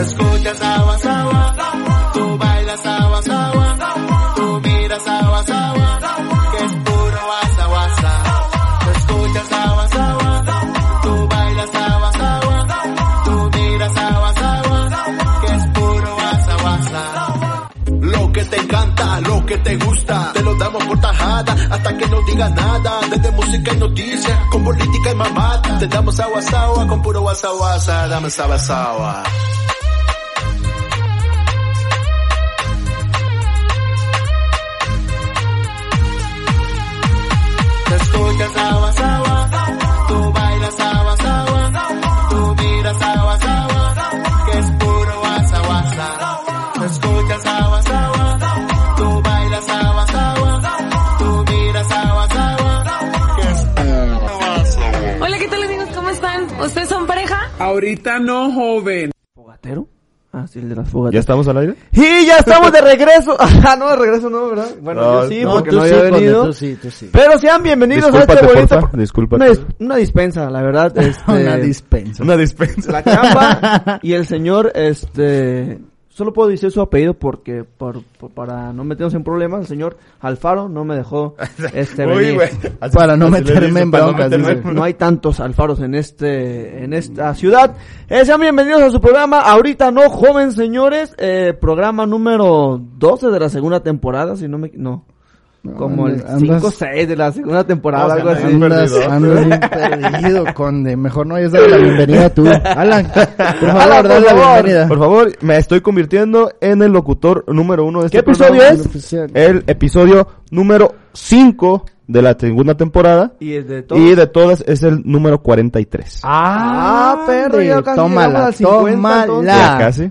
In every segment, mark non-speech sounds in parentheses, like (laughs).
Te escuchas agua, agua, tú bailas agua, agua, tú miras agua, agua, que es puro guasa, guasa. Te escuchas agua, agua, tú bailas agua, agua, tú miras agua, agua, que es puro guasa, guasa. Lo que te encanta, lo que te gusta, te lo damos por tajada, hasta que no digas nada, desde música y noticias, con política y mamata, te damos agua, agua, con puro guasa, guasa, dame agua, agua. Ahorita no, joven. ¿Fogatero? Ah, sí, el de las fogateras. ¿Ya estamos al aire? Y ya estamos de regreso. (laughs) Ah, no, de regreso no, ¿verdad? Bueno, No, yo sí, no, porque tú no había venido. tú sí, tú sí. Pero sean bienvenidos a Discúlpate, este bonito... porfa, discúlpate. Una, dis- una dispensa, la verdad. (laughs) Este, Una dispensa. Una dispensa. La chamba (laughs) y el señor, este... Solo puedo decir su apellido porque, por, por- para no meternos en problemas, el señor Alfaro no me dejó (laughs) este Uy, venir. güey. Así- Para no meterme dice, en no broncas, meterme en- No hay tantos alfaros en este, en esta ciudad. Eh, sean bienvenidos a su programa. Ahorita no, joven señores. Eh, programa número 12 de la segunda temporada, si no me, no. Como el Andas- 5 o 6 de la segunda temporada, algo así. anda Andas, andas bien perdido, conde. Mejor no hayas dado la bienvenida tú. Alan, por (laughs) favor, Alan, por dale la favor. bienvenida. Por favor, me estoy convirtiendo en el locutor número uno de este ¿Qué episodio programa. es? Oficial. El episodio número 5 de la segunda temporada. Y es de todo. Y de todas es el número 43. Ah, perro, ya casi tómala, llegamos al 50, tómala. Ya casi.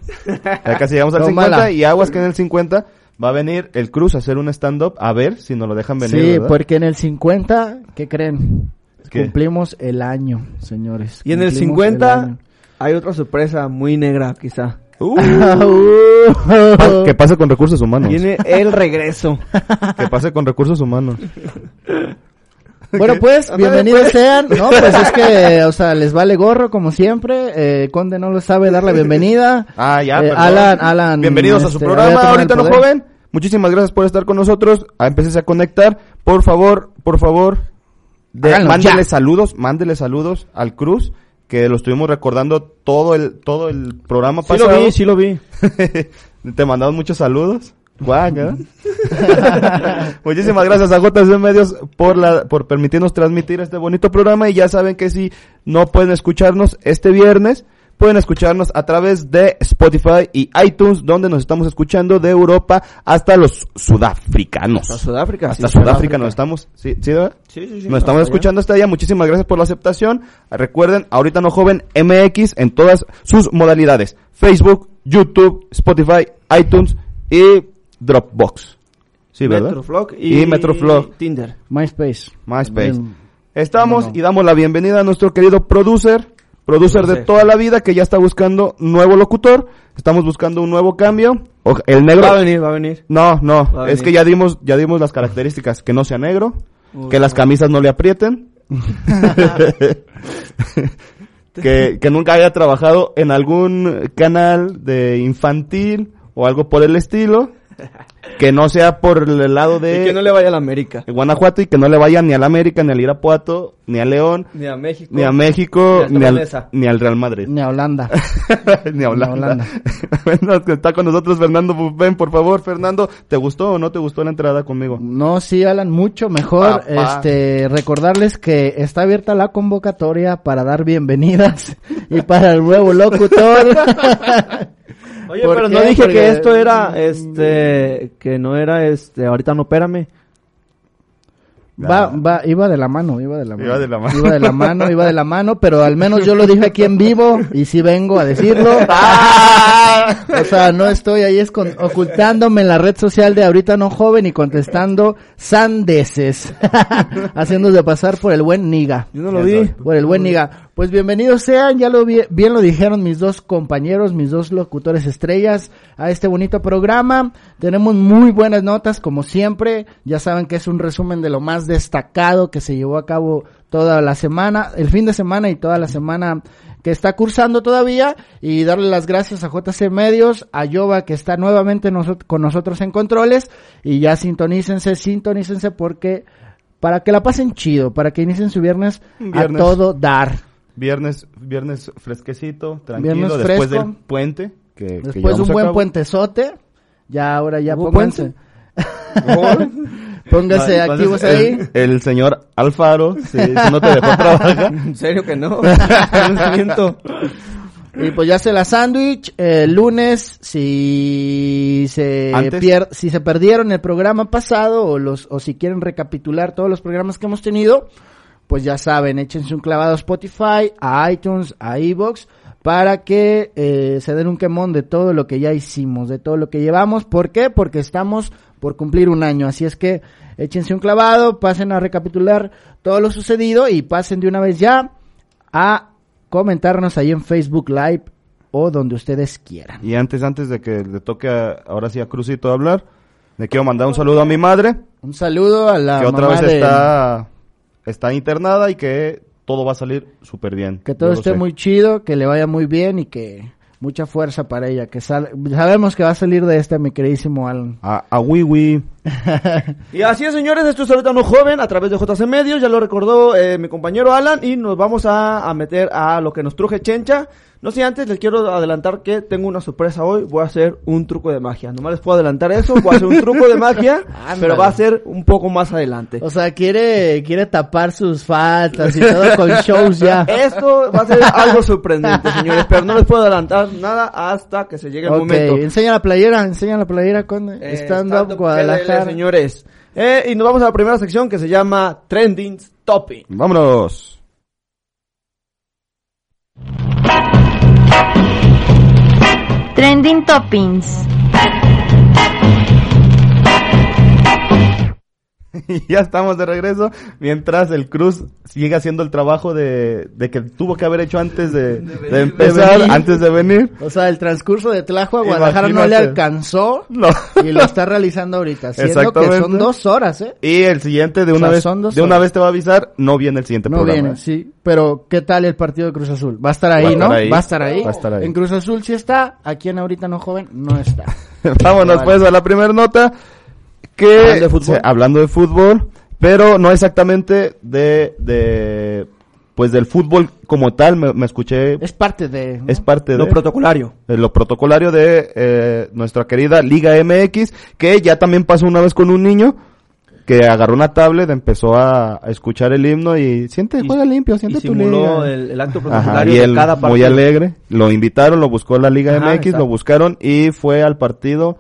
Ya casi llegamos al Tómala. 50 y aguas que en el 50 va a venir el Cruz a hacer un stand-up a ver si nos lo dejan venir. Sí, ¿verdad? porque en el 50, ¿qué creen? ¿Qué? Cumplimos el año, señores. Y en el Cumplimos 50 año. hay otra sorpresa muy negra, quizá. Uh, (laughs) pa- que pase con recursos humanos. Viene el regreso. (laughs) Que pase con recursos humanos. (laughs) Bueno, pues, bienvenidos pues. sean. No, pues es que, o sea, les vale gorro como siempre. Eh, Conde no lo sabe dar la bienvenida. Ah, ya, Eh. Alan, Alan. Bienvenidos a su este, programa, ahorita no joven. Muchísimas gracias por estar con nosotros. Empieces a conectar. Por favor, por favor, de, Háganlo mándele ya. saludos, mándele saludos al Cruz, que lo estuvimos recordando todo el, todo el programa Sí pasado. lo vi, sí lo vi. (laughs) Te mandamos muchos saludos. Guaca. (laughs) Muchísimas gracias a JC Medios por la, por permitirnos transmitir este bonito programa y ya saben que si no pueden escucharnos este viernes, pueden escucharnos a través de Spotify y iTunes, donde nos estamos escuchando de Europa hasta los sudafricanos. A Sudáfrica. Hasta sí, Sudáfrica nos estamos, sí, sí, ¿verdad? Sí, sí, sí. Nos estamos hasta allá. escuchando hasta allá. Muchísimas gracias por la aceptación. Recuerden, ahorita no joven MX en todas sus modalidades. Facebook, YouTube, Spotify, iTunes y Dropbox. Sí, ¿verdad? Metroflog y, Y Metroflog. Tinder. MySpace. MySpace. Bien. Estamos y damos la bienvenida a nuestro querido producer, producer de toda la vida que ya está buscando nuevo locutor. Estamos buscando un nuevo cambio. O- El negro. Va a venir, va a venir. No, no, es venir. que ya dimos, ya dimos las características, que no sea negro, Uy, que las camisas no le aprieten, (laughs) que, que nunca haya trabajado en algún canal de infantil o algo por el estilo, que no sea por el lado Y de que no le vaya a la América. Guanajuato y que no le vaya ni al América, ni al Irapuato, ni al León, Ni a México. ni a México, Ni a ni al, ni al Real Madrid. Ni a Holanda. (laughs) Ni a Holanda. Bueno, (laughs) que está con nosotros Fernando Ven, por favor, Fernando, ¿te gustó o no te gustó la entrada conmigo? No, sí, Alan, mucho mejor. Papá. Este, recordarles que está abierta la convocatoria para dar bienvenidas (laughs) y para el nuevo locutor. Oye, ¿Por pero no dije Porque- que esto era, este, que no era, este, ahorita no, espérame. Va, va, iba de la mano, iba de la mano. Iba de la mano. Iba de la mano, iba de la mano, pero al menos yo lo dije aquí en vivo y sí vengo a decirlo. O sea, no estoy ahí escon- ocultándome en la red social de ahorita no joven y contestando sandeces. (laughs) Haciéndose pasar por el buen niga. Yo no lo vi. Por el buen niga. Pues bienvenidos sean, ya lo vi- bien lo dijeron mis dos compañeros, mis dos locutores estrellas a este bonito programa. Tenemos muy buenas notas, como siempre. Ya saben que es un resumen de lo más destacado que se llevó a cabo toda la semana, el fin de semana y toda la semana que está cursando todavía y darle las gracias a JC Medios, a Yoba que está nuevamente con nosotros en controles y ya sintonícense, sintonícense porque para que la pasen chido, para que inicien su viernes, Viernes. a todo dar. Viernes, viernes fresquecito, tranquilo, Viernes después fresco. del puente. Que, Después un buen puentezote, ya ahora ya ¿Hubo pónganse. (laughs) Pónganse Entonces, activos el, ahí. El señor Alfaro, si, si no te dejó trabajar. (laughs) En serio que no. (laughs) Y pues ya se la sándwich, el lunes, si se Antes. pier- si se perdieron el programa pasado o los, o si quieren recapitular todos los programas que hemos tenido, pues ya saben, échense un clavado a Spotify, a iTunes, a Evox, para que eh, se den un quemón de todo lo que ya hicimos, de todo lo que llevamos. ¿Por qué? Porque estamos por cumplir un año. Así es que échense un clavado, pasen a recapitular todo lo sucedido y pasen de una vez ya a comentarnos ahí en Facebook Live o donde ustedes quieran. Y antes, antes de que le toque a- ahora sí a Crucito hablar, le quiero mandar un saludo a mi madre, Un saludo a la que otra mamá vez de- está, está internada y que todo va a salir súper bien. que todo esté sé. muy chido, que le vaya muy bien y que mucha fuerza para ella, que sal- sabemos que va a salir de este mi queridísimo Alan. A, a Wiwi. (laughs) Y así es, señores, esto es ahorita no joven a través de JC Medios, ya lo recordó eh, mi compañero Alan y nos vamos a, a meter a lo que nos truje Chencha. No sé, antes les quiero adelantar que tengo una sorpresa hoy, voy a hacer un truco de magia. Nomás les puedo adelantar eso, voy a hacer un truco de magia, (laughs) pero va a ser un poco más adelante. O sea, quiere quiere tapar sus faltas y todo con (laughs) shows ya. Esto va a ser algo sorprendente, señores, pero no les puedo adelantar nada hasta que se llegue el Ok, momento. enseña la playera, enseña la playera con Eh, Stand Up Guadalajara. GDL, señores. Eh, y nos vamos a la primera sección que se llama Trending Topping. Vámonos. Trending Toppings. (laughs) Y ya estamos de regreso, mientras el Cruz sigue haciendo el trabajo de, de que tuvo que haber hecho antes de, de empezar, antes de venir. O sea, el transcurso de Tlajo a Guadalajara no le alcanzó No. y lo está realizando ahorita. Siendo que son dos horas, ¿eh? Y el siguiente de O una sea, vez, son dos de una horas. vez te va a avisar, no viene el siguiente No programa. viene, sí. Pero, ¿qué tal el partido de Cruz Azul? Va a estar ahí, Va a estar ¿no? ahí. Va a estar ahí. Va a estar ahí. En Cruz Azul sí está, aquí en Ahorita No Joven no está. (laughs) Vámonos Vale. pues a la primera nota que Hablando de fútbol. se- hablando de fútbol, pero no exactamente de de pues del fútbol como tal, me, me escuché Es parte de... ¿no? es parte Lo de, protocolario. de lo protocolario de eh, nuestra querida Liga MX, que ya también pasó una vez con un niño que agarró una tablet, empezó a, a escuchar el himno y siente, Y- juega limpio, Y siente tu simuló liga. el, el acto Ajá, protocolario y de él cada muy partido. alegre, lo invitaron, lo buscó la Liga Ajá, MX, exacto. lo buscaron y fue al partido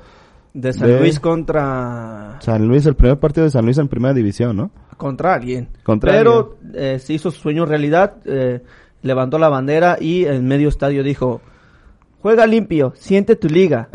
De San de- Luis contra... San Luis, el primer partido de San Luis en primera división, ¿no? Contra alguien. Contra Pero eh, se hizo su sueño realidad, eh, levantó la bandera y en medio estadio dijo... Juega limpio, siente tu liga.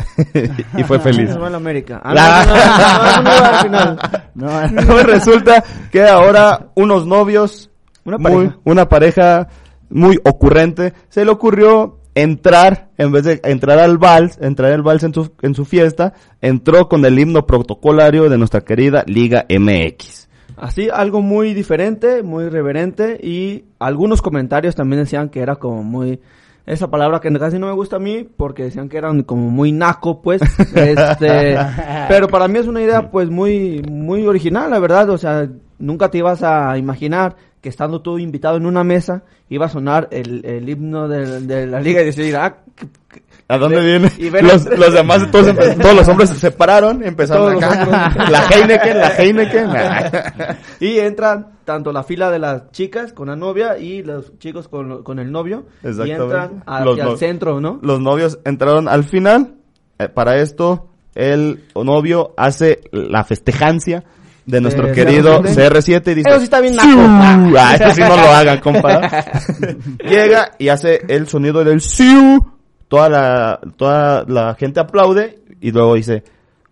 y fue feliz. América. Ah, La- no, no, no, no, no, no, al final. No, Pues resulta que ahora unos novios, Una muy- pareja. una pareja muy ocurrente, se le ocurrió entrar, en vez de entrar al vals, entrar al vals en su, en su fiesta, entró con el himno protocolario de nuestra querida Liga MX. Así, algo muy diferente, muy reverente y algunos comentarios también decían que era como muy... Esa palabra que casi no me gusta a mí porque decían que eran como muy naco, pues. (laughs) este, pero para mí es una idea pues muy muy original, la verdad, o sea, nunca te ibas a imaginar que estando tú invitado en una mesa iba a sonar el, el himno de, de la liga y decir, ah, ¿A dónde Ve- viene? y ver- los, los demás, (laughs) todos, los hombres se separaron, empezaron los acá. La Heineken, la Heineken. (laughs) y entran tanto la fila de las chicas con la novia y los chicos con, con el novio y entran hacia Los el centro, ¿no? Los novios entraron al final. Eh, para esto, el novio hace la festejancia de nuestro Eh, querido CR7. CR7 y dice... Eso sí está bien. Ah, (laughs) eso sí no lo hagan, compa. (laughs) Llega y hace el sonido del siu. Toda la, toda la gente aplaude y luego dice,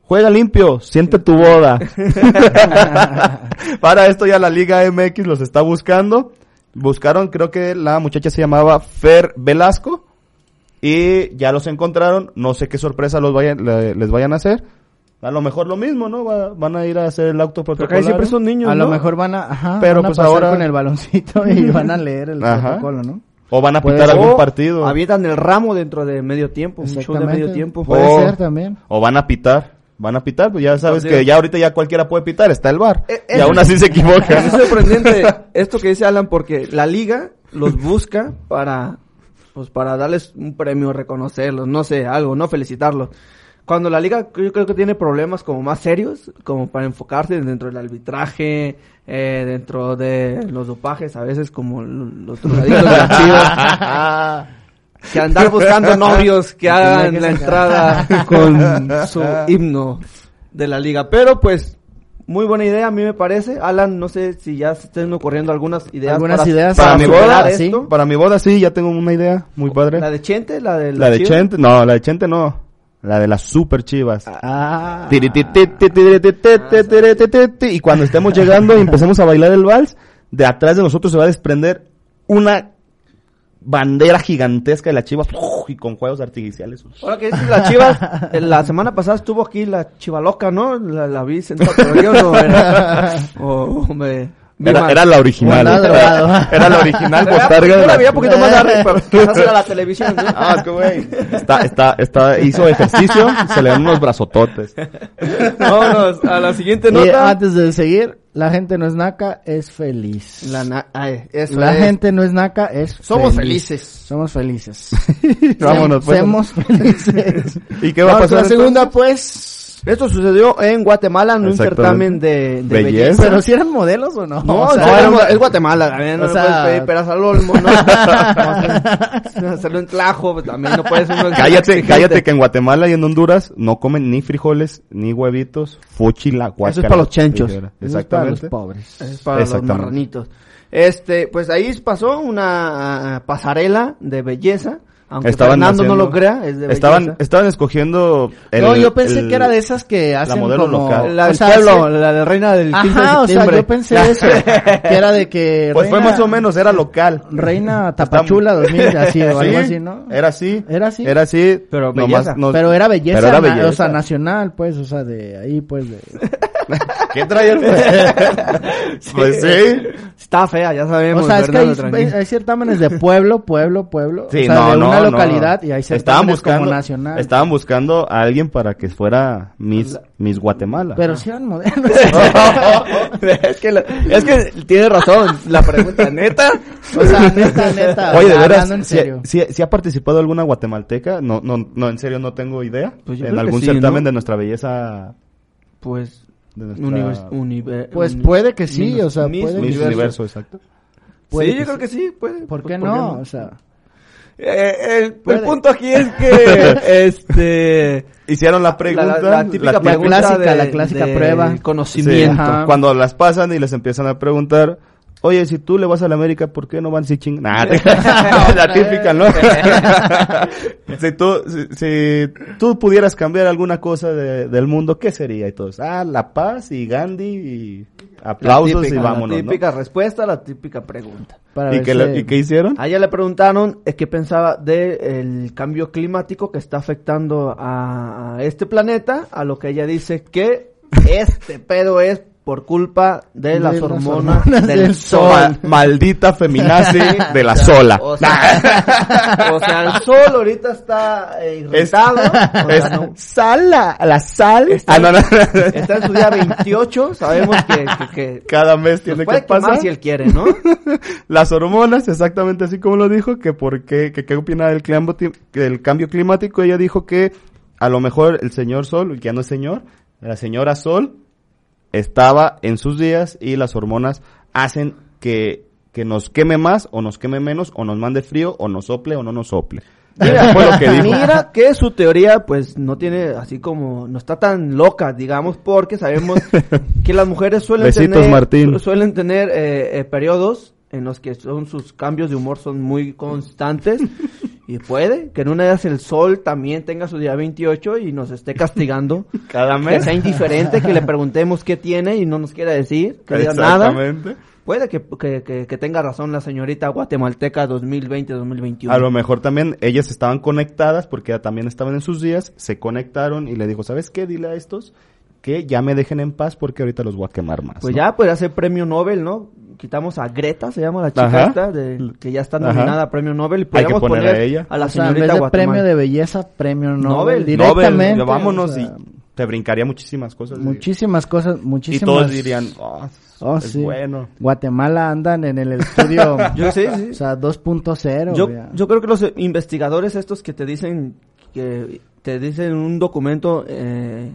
juega limpio, siente tu boda. (laughs) Para esto ya la Liga MX los está buscando. Buscaron, creo que la muchacha se llamaba Fer Velasco. Y ya los encontraron. No sé qué sorpresa los vayan, le- les vayan a hacer. A lo mejor lo mismo, ¿no? Va- van a ir a hacer el auto Porque ahí siempre son niños, A ¿no? lo mejor van a, ajá, Pero van a pues pasar ahora- con el baloncito y (laughs) van a leer el Ajá. protocolo, ¿no? O van a pitar algún partido. Avientan el ramo dentro de medio tiempo, un show de Exactamente. medio tiempo. Puede O- ser también. O van a pitar. Van a pitar, pues ya sabes que ya ahorita ya cualquiera puede pitar, está el bar. Eh, y eso- aún así se equivoca. Es sorprendente (laughs) esto que dice Alan porque la liga los busca para pues para darles un premio, reconocerlos, no sé, algo, no felicitarlos. Cuando la liga yo creo que tiene problemas como más serios, como para enfocarse dentro del arbitraje, eh, dentro de los dopajes, a veces como los drogadictos de (laughs) que andar buscando novios que hagan que la entrada con (laughs) su himno de la liga. Pero pues, muy buena idea a mí me parece. Alan, no sé si ya se estén ocurriendo algunas ideas. Algunas para- ideas para mi superar boda, sí. Para mi boda sí, ya tengo una idea muy padre. La de Chente, la de La de? Chente, no, la de Chente no. La de las super chivas. Y cuando estemos llegando y empecemos a bailar el vals, de atrás de nosotros se va a desprender una bandera gigantesca de las chivas y con juegos artificiales. Ahora que dices las chivas, la semana pasada estuvo aquí la chivaloca, ¿no? La, la vi sentada o, o me... Era, la original. Era, era la original (laughs) botarga yo de la un poquito más (laughs) arriba, pero quizás era la televisión, ¿no? Ah, qué güey. Está, está, está, hizo ejercicio, se le dan unos brazototes. (laughs) Vámonos a la siguiente Y nota. antes de seguir, la gente no es naca, es feliz. La, na- ay, eso La es. gente no es naca, es Somos feliz. felices. Somos felices. Vámonos, pues. Somos felices. ¿Y qué va a Vamos pasar La segunda, entonces? pues. Esto sucedió en Guatemala en un Exactamente. certamen de, de Belleza. belleza. Pero si eran modelos o no. No, O sea, no, era- era- es Guatemala, también no o sea- puedes pedir peras al olmo, ¿no? (laughs) No, hacerlo en Tlajo, pues, también no puedes uno Cállate, cállate que en Guatemala y en Honduras no comen ni frijoles, ni huevitos, fuchi la guácala. Eso es para los chenchos. Eso es para los Exactamente. pobres. Es para los Exactamente. marranitos. Este, pues ahí pasó una ah, pasarela de belleza, aunque Estaban Fernando no haciendo- lo crea, es de estaban, estaban escogiendo el- no, yo pensé el- que era de esas que hacen modelo como... local. La o del sea, pueblo, sí- la de reina del 15 Ajá, de o sea, yo pensé eso. (laughs) que era de que... Pues fue reina- más o menos, era local. Reina Tapachula 2000, (laughs) así o algo Sí, así, ¿no? Era así. Era así. Era así. Pero nomás belleza. nos- Pero era belleza, pero era na- belleza. o sea, nacional, pues, o sea, de ahí, pues, de... (laughs) (laughs) ¿Qué traía el (laughs) Pues sí. Está fea, ya sabemos. O sea, es que hay, hay certámenes de pueblo, pueblo, pueblo, Sí, o sea, no, de no, una no. localidad y hay estaban certámenes buscando, como nacional. estaban buscando a alguien para que fuera Miss, Miss Guatemala. Pero si eran modelos. (laughs) es, que la- es que tiene razón la pregunta, ¿neta? o sea, neta, neta. Oye, o de sea, veras, hablando en ¿sí, serio. sí- sí ha participado alguna guatemalteca? No, no, no, en serio no tengo idea. Pues yo en creo que algún sí, certamen ¿no? de nuestra belleza. Pues, De nuestra... univers- univer- Pues uni- puede que sí, o sea, Miss puede que Miss sí. Universo, exacto. Puede sí, yo creo sí. que sí, puede. ¿Por Pues, qué no? O sea, Eh, el, el Puede. punto aquí es (laughs) que, este... Hicieron la pregunta. la- la típica la pregunta clásica, de- la clásica de prueba. Conocimiento. Sí. Cuando las pasan y les empiezan a preguntar, oye, si tú le vas a la América, ¿por qué no van si ching? Nah, (laughs) te- (laughs) la típica, ¿no? (laughs) si, tú, si, si tú pudieras cambiar alguna cosa de- del mundo, ¿qué sería? Y todos, ah, la paz y Gandhi y aplausos La típica, y vámonos, La ¿no? típica respuesta, la típica pregunta. para ¿Y qué, si- le- ¿Y qué hicieron? A ella le preguntaron eh, qué pensaba del cambio climático que está afectando a, a este planeta, a lo que ella dice que este pedo es por culpa de, De las las hormonas, hormonas del, del sol. Ma- maldita feminazi (laughs) de la sola. O sea, o sea, el sol ahorita está eh, irritado. (laughs) o sea, es no- sal, la, la sal. Está- Ah, no, no. está en su día 28, sabemos que, que, que Cada mes tiene puede que pasar. si él quiere, ¿no? (laughs) Las hormonas, exactamente así como lo dijo, que por qué, que qué opina del, del cambio climático. Ella dijo que a lo mejor el señor Sol, que ya no es señor, la señora Sol, estaba en sus días y las hormonas hacen que, que nos queme más o nos queme menos o nos mande frío o nos sople o no nos sople. Mira, Fue lo que dijo. mira que su teoría pues no tiene así como, no está tan loca, digamos, porque sabemos (laughs) que las mujeres suelen Besitos, tener, Martín. suelen tener eh, eh, periodos en los que son sus cambios de humor son muy constantes (laughs) y puede que en una de ellas el sol también tenga su día 28 y nos esté castigando. (laughs) Cada Que mes. sea indiferente, que le preguntemos qué tiene y no nos quiera decir, que diga nada. Puede que, que, que- que tenga razón la señorita guatemalteca 2020-2021. A lo mejor también ellas estaban conectadas porque también estaban en sus días, se conectaron y le dijo, ¿sabes qué? Dile a estos que ya me dejen en paz porque ahorita los voy a quemar más. Pues ¿no? ya puede ser premio Nobel, ¿no? Quitamos a Greta, se llama la chica Ajá. esta, de- que ya está Ajá. nominada a premio Nobel. Y Hay que poner poner a ella. a la o sea, en vez señorita de Guatemala. premio de belleza, premio Nobel, Nobel. directamente. Nobel, vámonos o sea, y te brincaría muchísimas cosas. de- muchísimas cosas, y muchísimas. todos dirían, "Oh, Oh, es sí. bueno. Guatemala andan en el estudio. (laughs) Yo sí, sí. O sea, 2.0. Yo, ya. yo creo que los eh, investigadores estos que te dicen que te dicen un documento eh,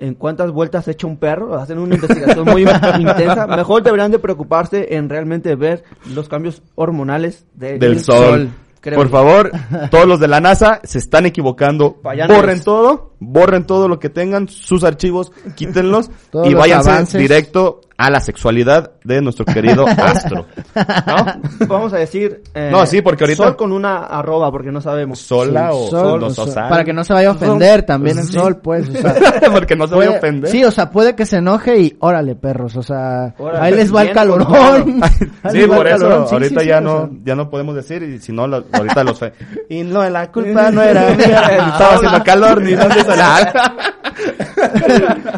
en cuántas vueltas echa un perro, hacen una investigación muy (laughs) intensa, mejor deberían de preocuparse en realmente ver los cambios hormonales de- Del sol. Por favor, (laughs) todos los de la NASA se están equivocando. Borren todo, borren todo lo que tengan, sus archivos, quítenlos (laughs) y váyanse avances. directo a la sexualidad de nuestro querido (laughs) astro. ¿No? Vamos a decir eh, No, sí, porque ahorita- sol con una arroba porque no sabemos. Sola Sí, o sol, o para que no se vaya a ofender también el Sí. sol, pues. O sea, (laughs) porque no se vaya a ofender. Sí, o sea, puede que se enoje y órale, perros, o sea, Órale, ahí les va el calorón. (laughs) Sí, por eso. Sí, ahorita sí, sí, ya o no sea. ya no podemos decir y si no lo- ahorita los fe- y no la culpa no era mía estaba haciendo calor ni dónde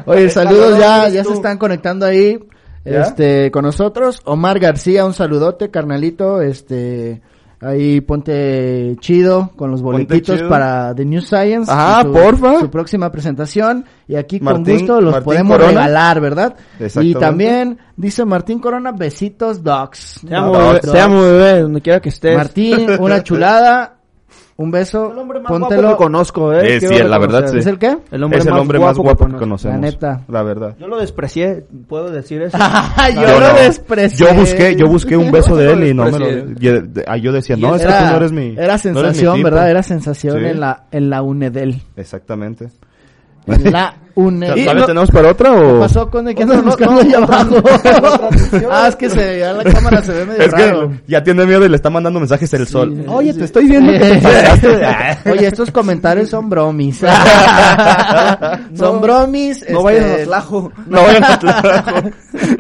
Oye, saludos ya, ya se están conectando ahí, ¿Ya? este, con nosotros. Omar García, un saludote, carnalito, este, ahí ponte chido con los boletitos para The New Science. Ajá, y su- porfa. Su próxima presentación y aquí Martín- con gusto los Martín podemos Corona. regalar, ¿verdad? Y también dice Martín Corona, besitos dogs. Te amo, bebé, donde quiera que estés. Martín, una chulada, un beso, el hombre más póntelo. guapo que conozco, eh. Eh, sí, la verdad, sí. ¿Es el qué? El hombre es el más hombre más guapo que que conozco. conocemos La neta. la verdad Yo lo desprecié, ¿puedo decir eso? (laughs) yo, Yo lo no. desprecié. yo busqué yo busqué un beso de él y no me lo yo, yo decía no es que era, tú no eres mi era no eres mi sensación, tipo". ¿verdad? Era sensación Sí. en la en la UNEDEL. exactamente En (laughs) la UNEDEL. ¿Todavía tenemos para otra o ¿Qué pasó con el que andas No, no, buscando no, ahí otra- abajo? otra (laughs) ah, es que se, ya la cámara se ve medio es raro. que ya tiene miedo y le está mandando mensajes el sol Sí, oye sí. te estoy viendo que te (laughs) pasaste. Oye, estos comentarios son bromis. son bromis. No este, vayan a Tlajo. no vayan a trabajo.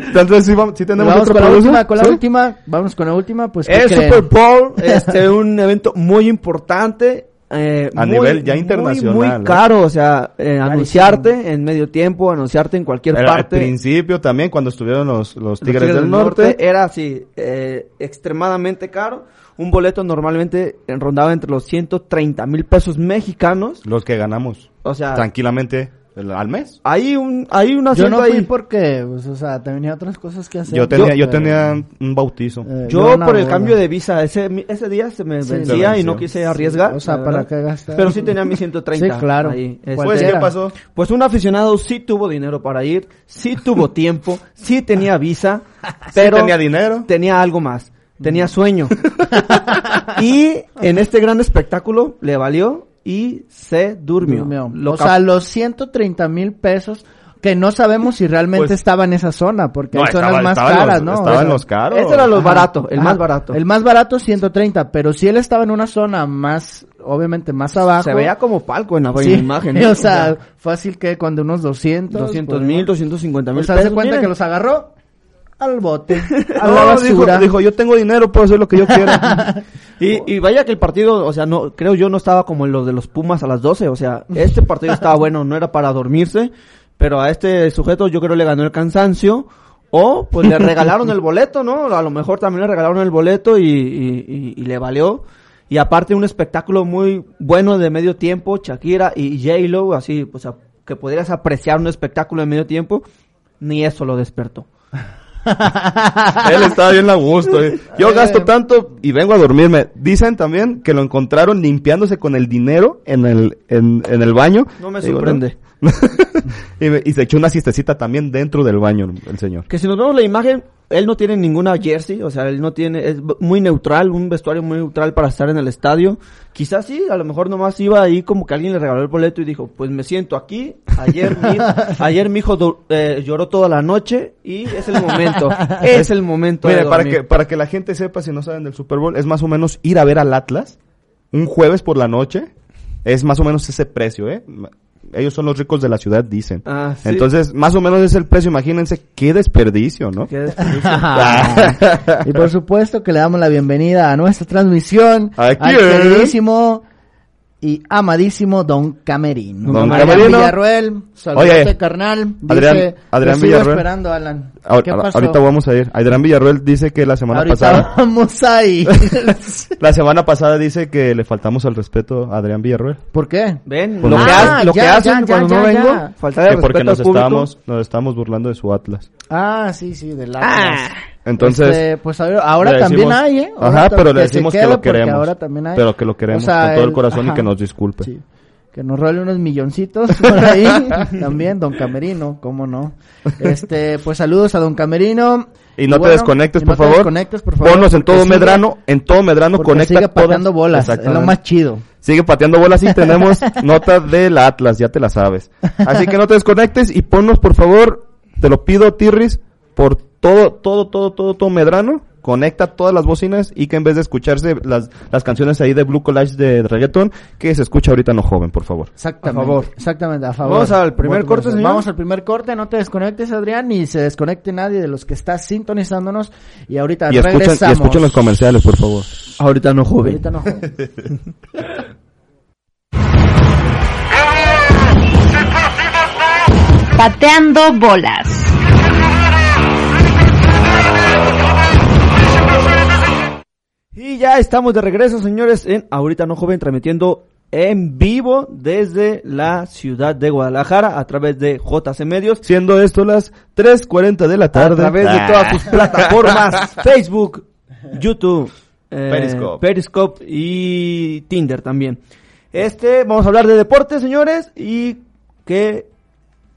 entonces sí, vamos, sí tenemos Vamos otro con la última, con la ¿Sí? última. Vamos con la última, pues. ¿qué El? Super Bowl, este, un evento muy importante. Eh, A muy- nivel ya muy, internacional, Muy, ¿no? caro, o sea, eh, anunciarte en medio tiempo, anunciarte en cualquier Era al parte. principio también cuando estuvieron los, los Los Tigres, del, norte, era así, eh, extremadamente caro. Un boleto normalmente rondaba entre los 130 mil pesos mexicanos. los que ganamos O sea, tranquilamente al mes hay un, hay un Yo no fui ahí. porque, pues, o sea, tenía otras cosas que hacer. yo tenía yo tenía un bautizo eh, Yo por el boda. cambio de visa, ese, mi- ese día se me Sí, vencía y no quise arriesgar. O sea, para que gastar. Pero sí tenía mi (laughs) 130. Sí, claro. ahí. Pues qué pasó Pues un aficionado sí tuvo dinero para ir, sí tuvo (laughs) tiempo, sí tenía visa, (laughs) pero tenía dinero. tenía algo más, tenía sueño. y en este gran espectáculo le valió y se durmió. Durmió. Lo o sea, los 130 mil pesos que no sabemos si realmente Pues- estaba en esa zona, porque No, hay zonas estaba- más estaba caras, los- ¿no? estaba O sea, en los caros. Ese era lo Ajá. barato, el Ajá. más barato. El más barato 130, pero si él estaba en una zona más, obviamente más abajo. se veía como palco en la sí, imagen. ¿no? (laughs) O sea, fácil que cuando unos 200. 200 pues, mil, ¿no? 250 mil O sea, se cuenta miren. que los agarró al bote, (laughs) a No, la basura. dijo, dijo, yo tengo dinero, puedo hacer lo que yo quiera. (laughs) Y, y vaya que el partido, o sea, no creo yo no estaba como en los de los Pumas a las 12, o sea, este partido estaba bueno, no era para dormirse, pero a este sujeto yo creo le ganó el cansancio o pues le (laughs) regalaron el boleto, ¿no? A lo mejor también le regalaron el boleto y, y- y- y le valió. Y aparte un espectáculo muy bueno de medio tiempo, Shakira y J-Lo, así, pues a- que pudieras apreciar un espectáculo de medio tiempo, ni eso lo despertó. (laughs) Él estaba bien a gusto. eh. Yo gasto tanto y vengo a dormirme. Dicen también que lo encontraron limpiándose con el dinero en el, en, en el baño. No me sorprende. (laughs) y, me- y se echó una siestecita también dentro del baño el señor. Que si nos vemos la imagen, él no tiene ninguna jersey, o sea, él no tiene, es muy neutral, un vestuario muy neutral para estar en el estadio. Quizás sí, a lo mejor nomás iba ahí como que alguien le regaló el boleto y dijo, pues me siento aquí, ayer mi, (laughs) ayer mi hijo eh, lloró toda la noche y es el momento, (laughs) es el momento Mire, para que, para que la gente sepa, si no saben del Super Bowl, es más o menos ir a ver al Atlas un jueves por la noche. Es más o menos ese precio, ¿eh? Ellos son los ricos de la ciudad, dicen. Ah, sí. Entonces, más o menos es el precio. Imagínense qué desperdicio, ¿no? Qué desperdicio. (laughs) y por supuesto que le damos la bienvenida a nuestra transmisión ¿A al queridísimo y amadísimo Don Camerino. Don Adrián Camerino. Villarruel, saludos Oye, carnal. Dice, Adrián- Adrián "Te sigo Villarruel. esperando, Alan. ¿Qué pasó? ahorita vamos a ir. Adrián Villarruel dice que la semana Ahorita pasada... vamos a ir. (laughs) La semana pasada dice que le faltamos al respeto a Adrián Villarruel. ¿Por qué? Ven, Pues lo, no. que, Ah, ha- lo que ya, hacen ya, cuando ya, no ya, vengo, ya. faltar de Que porque respeto nos al público. estamos, nos estamos burlando de su Atlas. Ah, sí, sí, del Atlas. Ah. Entonces, Este, pues ahora, ahora le también decimos- hay, ¿eh? Ahora Ajá, pero le que decimos que quede lo queremos. Ahora también hay. Pero que lo queremos O sea, con todo el el- corazón y ajá. que nos disculpe. Sí. Que nos role unos milloncitos (laughs) por ahí. también, Don Camerino, cómo no. Este, pues saludos a Don Camerino. Y no te bueno, desconectes, y por no te favor. desconectes, por favor. Ponnos en todo sigue- Medrano, en todo Medrano porque conecta sigue todas- pateando bolas, es lo más chido. Sigue pateando bolas y (laughs) tenemos nota del Atlas, ya te la sabes. Así que no te desconectes y ponnos, por favor, te lo pido, Tirris, por todo, todo, todo, todo, todo Medrano, conecta todas las bocinas y que en vez de escucharse las, las canciones ahí de Blue Collage de reggaeton, que se escucha ahorita no joven, por favor. Exactamente. A favor. Exactamente, a favor. Vamos al primer corte, señor. Vamos al primer corte, no te desconectes, Adrián, ni se desconecte nadie de los que está sintonizándonos. Y ahorita Y escuchen, y regresamos. escuchen los comerciales, por favor. Ahorita no, joven. Ahorita no. Pateando bolas. Y ya estamos de regreso, señores, en Ahorita No Joven, transmitiendo en vivo desde la ciudad de Guadalajara a través de JC Medios. Siendo esto las 3.40 de la A tarde. través de Ah. todas sus plataformas, (laughs) Facebook, YouTube, eh, Periscope. Periscope y Tinder también. Este, vamos a hablar de deportes, señores, y que,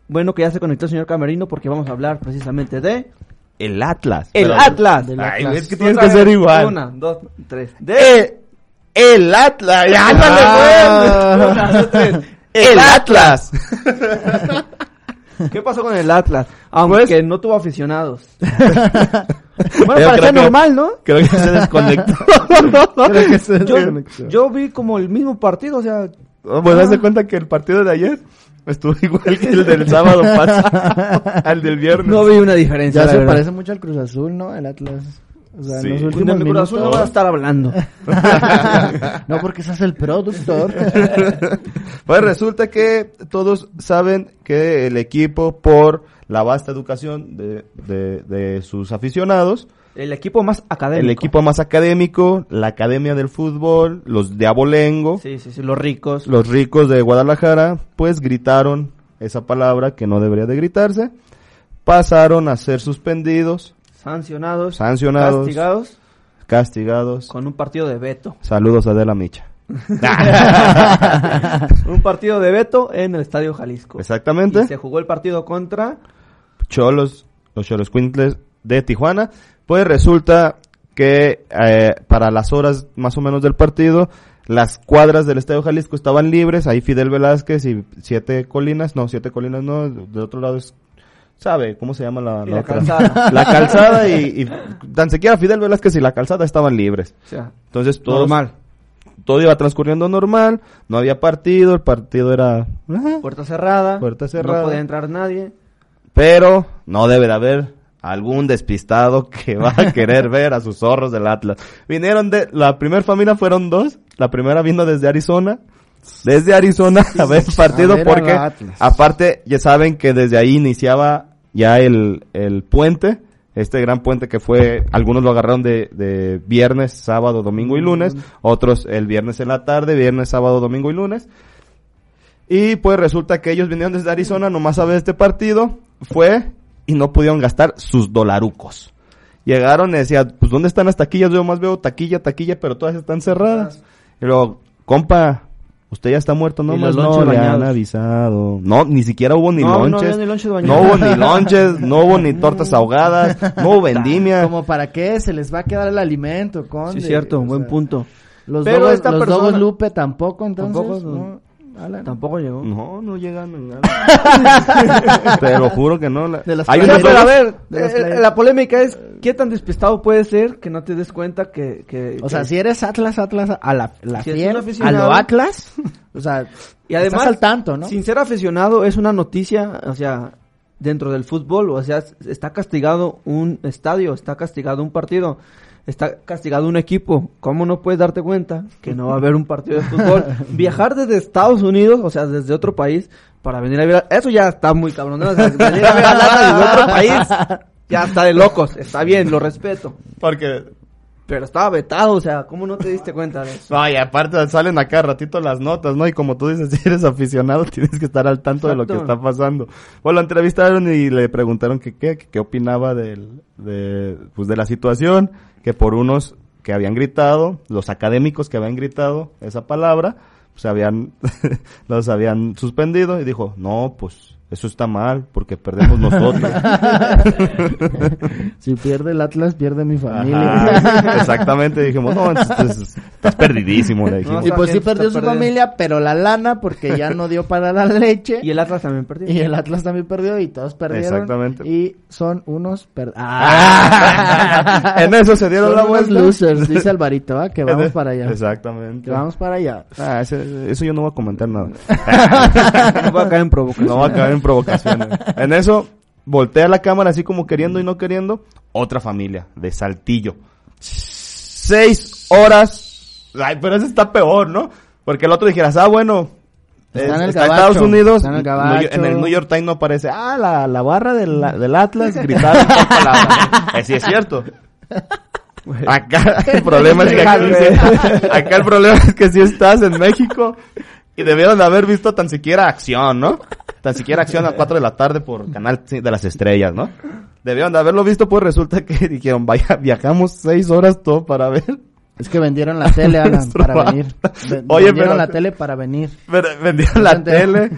bueno, que ya se conectó el señor Camerino porque vamos a hablar precisamente de El Atlas. el Pero- Atlas. del Ay, Atlas. es que tienes que ser igual. Una, dos, tres. De Eh, el Atlas. Ya, ándale, Ah. pues. Una, dos, tres. (laughs) El Atlas. ¿Qué pasó con el Atlas? Aunque Pues- no tuvo aficionados. (laughs) Bueno, parecía que- normal, ¿no? Creo que se desconectó. (laughs) Creo que se Yo, desconectó. yo vi como el mismo partido, o sea, Pues haz de cuenta que el partido de ayer estuvo (laughs) igual que el del sábado pasado. al del viernes. no vi una diferencia. Ya la se verdad. parece mucho al Cruz Azul, ¿no? El Atlas. O sea, Sí. en los últimos mi Cruz Azul no vas a estar hablando. (laughs) no, porque ese es el productor. (laughs) Pues resulta que todos saben que el equipo, por la vasta educación de, de, de sus aficionados, El equipo más académico. el equipo más académico, la Academia del Fútbol, los de Abolengo, Sí, sí, sí, los ricos. los ricos de Guadalajara, pues gritaron esa palabra que no debería de gritarse, pasaron a ser suspendidos, sancionados. Sancionados. Castigados castigados. con un partido de veto. Saludos a Adela Micha. (laughs) un partido de veto en el Estadio Jalisco. Exactamente. Y se jugó el partido contra... Cholos, los Cholos Quintles de Tijuana. Pues resulta que eh, para las horas más o menos del partido, las cuadras del Estadio Jalisco estaban libres. Ahí Fidel Velázquez y Siete Colinas, no, Siete Colinas no, del otro lado es, ¿sabe cómo se llama la, la calzada. (laughs) La calzada y, y tan siquiera Fidel Velázquez y la calzada estaban libres. O sea, Entonces normal. todo iba transcurriendo normal, no había partido, el partido era... Puerta cerrada. Puerta cerrada. No podía entrar nadie. Pero no debe de haber algún despistado que va a querer ver a sus zorros del Atlas. Vinieron de, la primera familia fueron dos. La primera vino desde Arizona. Desde Arizona (laughs) a ver el partido ver porque aparte ya saben que desde ahí iniciaba ya el, el puente. Este gran puente que fue, algunos lo agarraron de, de viernes, sábado, domingo y lunes, otros el viernes en la tarde, viernes, sábado, domingo y lunes. Y pues resulta que ellos vinieron desde Arizona nomás a ver este partido, fue y no pudieron gastar sus dolarucos. Llegaron y decían, pues ¿dónde están las taquillas? Yo más veo taquilla, taquilla, pero todas están cerradas. Y luego, compa, Usted ya está muerto, no más no le han avisado. No, ni siquiera hubo ni No, no lonches. No hubo ni lonches, no hubo ni (laughs) tortas ahogadas, no hubo vendimia. Como para qué se les va a quedar el alimento, conde. Sí, cierto, O buen sea, punto. Los, Pero dogos, esta los persona- dogos Lupe tampoco, entonces. Tampoco, ¿no? Alan. Tampoco llegó. No, no nada. (laughs) Te lo juro que no. La- De las Hay pero a ver, de las eh, playas. la polémica es, ¿qué tan despistado puede ser que no te des cuenta que... que O sea, si eres Atlas, Atlas, a la, la Si fiel, a lo Atlas, o sea, (laughs) Y además, estás al tanto, ¿no? sin ser aficionado, es una noticia, o sea, dentro del fútbol, o sea, está castigado un estadio, está castigado un partido, está castigado un equipo. ¿Cómo no puedes darte cuenta que no va a haber un partido de fútbol? (laughs) Viajar desde Estados Unidos, o sea, desde otro país, para venir a ver, a- eso ya está muy cabrón, ¿no? O sea, venir a ver a Lata desde otro país, ya está de locos, está bien, lo respeto. Porque Pero estaba vetado, o sea, ¿cómo no te diste cuenta de eso? No, y aparte salen acá ratito las notas, ¿no? Y como tú dices, (laughs) si eres aficionado, tienes que estar al tanto de lo que está pasando. Bueno, lo entrevistaron y le preguntaron que qué, que qué opinaba del, de, pues de la situación, que por unos que habían gritado, los académicos que habían gritado esa palabra, se habían, (laughs) los habían suspendido y dijo, no, pues, eso está mal, porque perdemos nosotros. (laughs) Si pierde el Atlas, pierde mi familia. Ajá, exactamente, dijimos, no, entonces, estás perdidísimo, le dijimos. Y pues sí perdió su perdiendo. familia, pero la lana porque ya no dio para la leche. Y el Atlas también perdió. Y el Atlas también perdió y todos perdieron. Exactamente. Y son unos per- (laughs) Ah. en eso se dieron Son la unos vuelta. losers, dice Alvarito, que vamos para allá. Exactamente. Que vamos para allá. Ah, ese- eso yo no voy a comentar nada. (laughs) No voy a caer en provocación. no va a caer en provocaciones. En eso, voltea la cámara así como queriendo y no queriendo. Otra familia de Saltillo. Seis horas. Ay, pero ese está peor, ¿no? Porque el otro dijeras, ah, bueno. Está es- en el está Estados Unidos. está en el en el New York Times no aparece, ah, la, la barra del, del Atlas gritaron palabras. (laughs) Eh, sí es cierto. Acá el problema es que acá, (laughs) acá el problema es que si estás en México y debieron de haber visto tan siquiera acción, ¿no? Tan siquiera acción a las 4 de la tarde por Canal de las Estrellas, ¿no? Debieron de haberlo visto, pues resulta que (laughs) dijeron, vaya, viajamos seis horas todo para ver. Es que vendieron la tele, Alan, (laughs) para venir. Ve- (laughs) Oye, vendieron pero- la tele para venir. Vendieron la tele.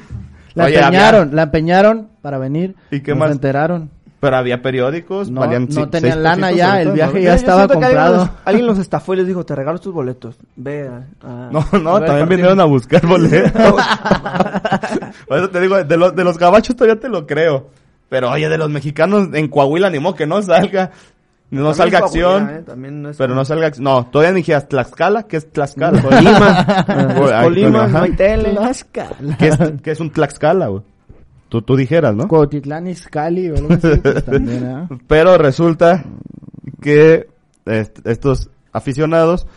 La Oye, empeñaron, había- la empeñaron para venir. ¿Y qué No más? se enteraron. Pero había periódicos, No, valían no tenían lana ya, el viaje ya estaba que alguien comprado. los- Alguien los estafó y les dijo, te regalo tus boletos. Ve a... a- (laughs) No, no, también partido". vinieron a buscar (laughs) boletos. (laughs) Por eso te digo, de los, de los gabachos todavía te lo creo. Pero oye, de los mexicanos en Coahuila ni modo que no salga. No También salga Coahuila, acción. ¿eh? También no es Pero no salga acción. No, todavía ni dijeras Tlaxcala, ¿qué es Tlaxcala? Colima. Colima, no hay tele. Tlaxcala. ¿Qué es, qué es un Tlaxcala, güey? Tú, tú dijeras, ¿no? Cuautitlán Izcalli o algo así, pues, (laughs) también, ¿ah? Pero resulta que est- estos aficionados,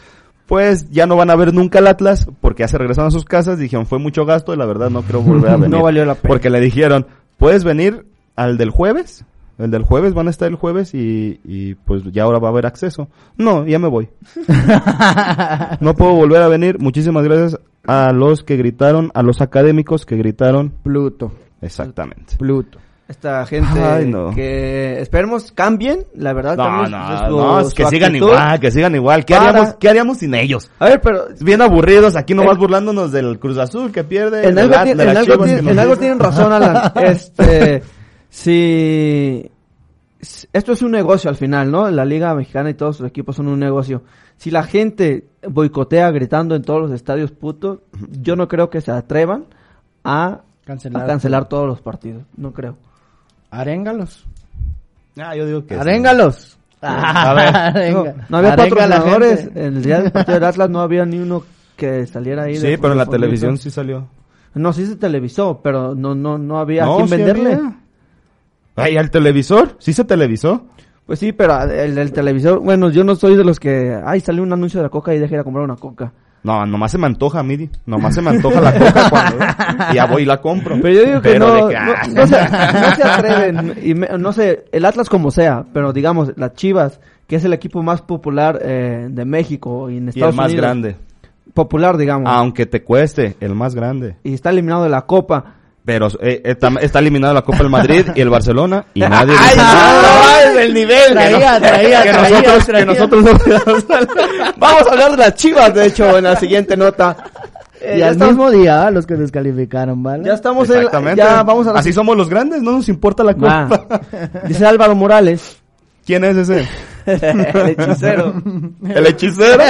pues ya no van a ver nunca el Atlas porque ya se regresaron a sus casas. Dijeron, fue mucho gasto y la verdad no creo volver a (laughs) venir. No valió la pena. Porque le dijeron, ¿puedes venir al del jueves? El del jueves van a estar el jueves y, y pues ya ahora va a haber acceso. No, ya me voy. (laughs) no puedo volver a venir. Muchísimas gracias a los que gritaron, a los académicos que gritaron. Pluto, Exactamente. Pluto. Esta gente Ay, no. que esperemos cambien, la verdad. No, cambien no, su- no, es que sigan igual, que sigan igual. ¿Qué Para- haríamos, ¿Qué haríamos sin ellos? A ver, pero Bien aburridos, aquí nomás En- burlándonos del Cruz Azul que pierde. en algo, la- tiene- de las en algo Chivas tiene- que nos en algo dicen. tienen razón, Alan. (laughs) Este, si esto es un negocio al final, ¿no? La Liga Mexicana y todos sus equipos son un negocio. Si la gente boicotea gritando en todos los estadios putos, yo no creo que se atrevan a Cancelar. a cancelar todos los partidos. No creo. Aréngalos. Ah, yo digo que sí. Aréngalos. (laughs) A ver. (laughs) Arenga. No, no había patrocinadores. En el día del partido del Atlas no había ni uno que saliera ahí. de Sí, pero en la televisión sí salió. No, sí se televisó, pero no, no, no había No, a quién sí venderle. había. Ay, al televisor, sí se televisó. Pues sí, pero el, el televisor, bueno, yo no soy de los que, ay, salió un anuncio de la coca y dejé de ir a comprar una coca. No, nomás se me antoja, Midi. Nomás se me antoja la coca (laughs) cuando y ya voy y la compro. Pero yo digo que Pero no, de que, no, ah. no se, no se (laughs) atreven, y me- no sé, el Atlas como sea, pero digamos, las Chivas, que es el equipo más popular eh, de México y en Y Estados el más Unidos. grande. Popular, digamos. Aunque te cueste, el más grande. Y está eliminado de la Copa. Pero eh, está, está eliminado la Copa del Madrid y el Barcelona y (laughs) nadie ¡Ay, dice no! nada. ¡Es el nivel! Traía, traía, que traía, nosotros, traía. que nosotros no- Vamos a hablar de las Chivas, de hecho, en la siguiente nota. Eh, y al estamos- mismo día los que descalificaron, ¿vale? Ya estamos en, Exactamente. ya vamos a la- Así somos los grandes, no nos importa la copa. Dice Álvaro Morales, ¿Quién es ese? (laughs) el hechicero. El hechicero.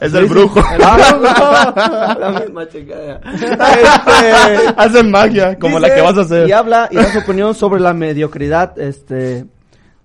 Es el brujo. Ah, la misma chingada. Este, (laughs) Hacen magia, como la que vas a hacer. Y habla y da su opinión sobre la mediocridad este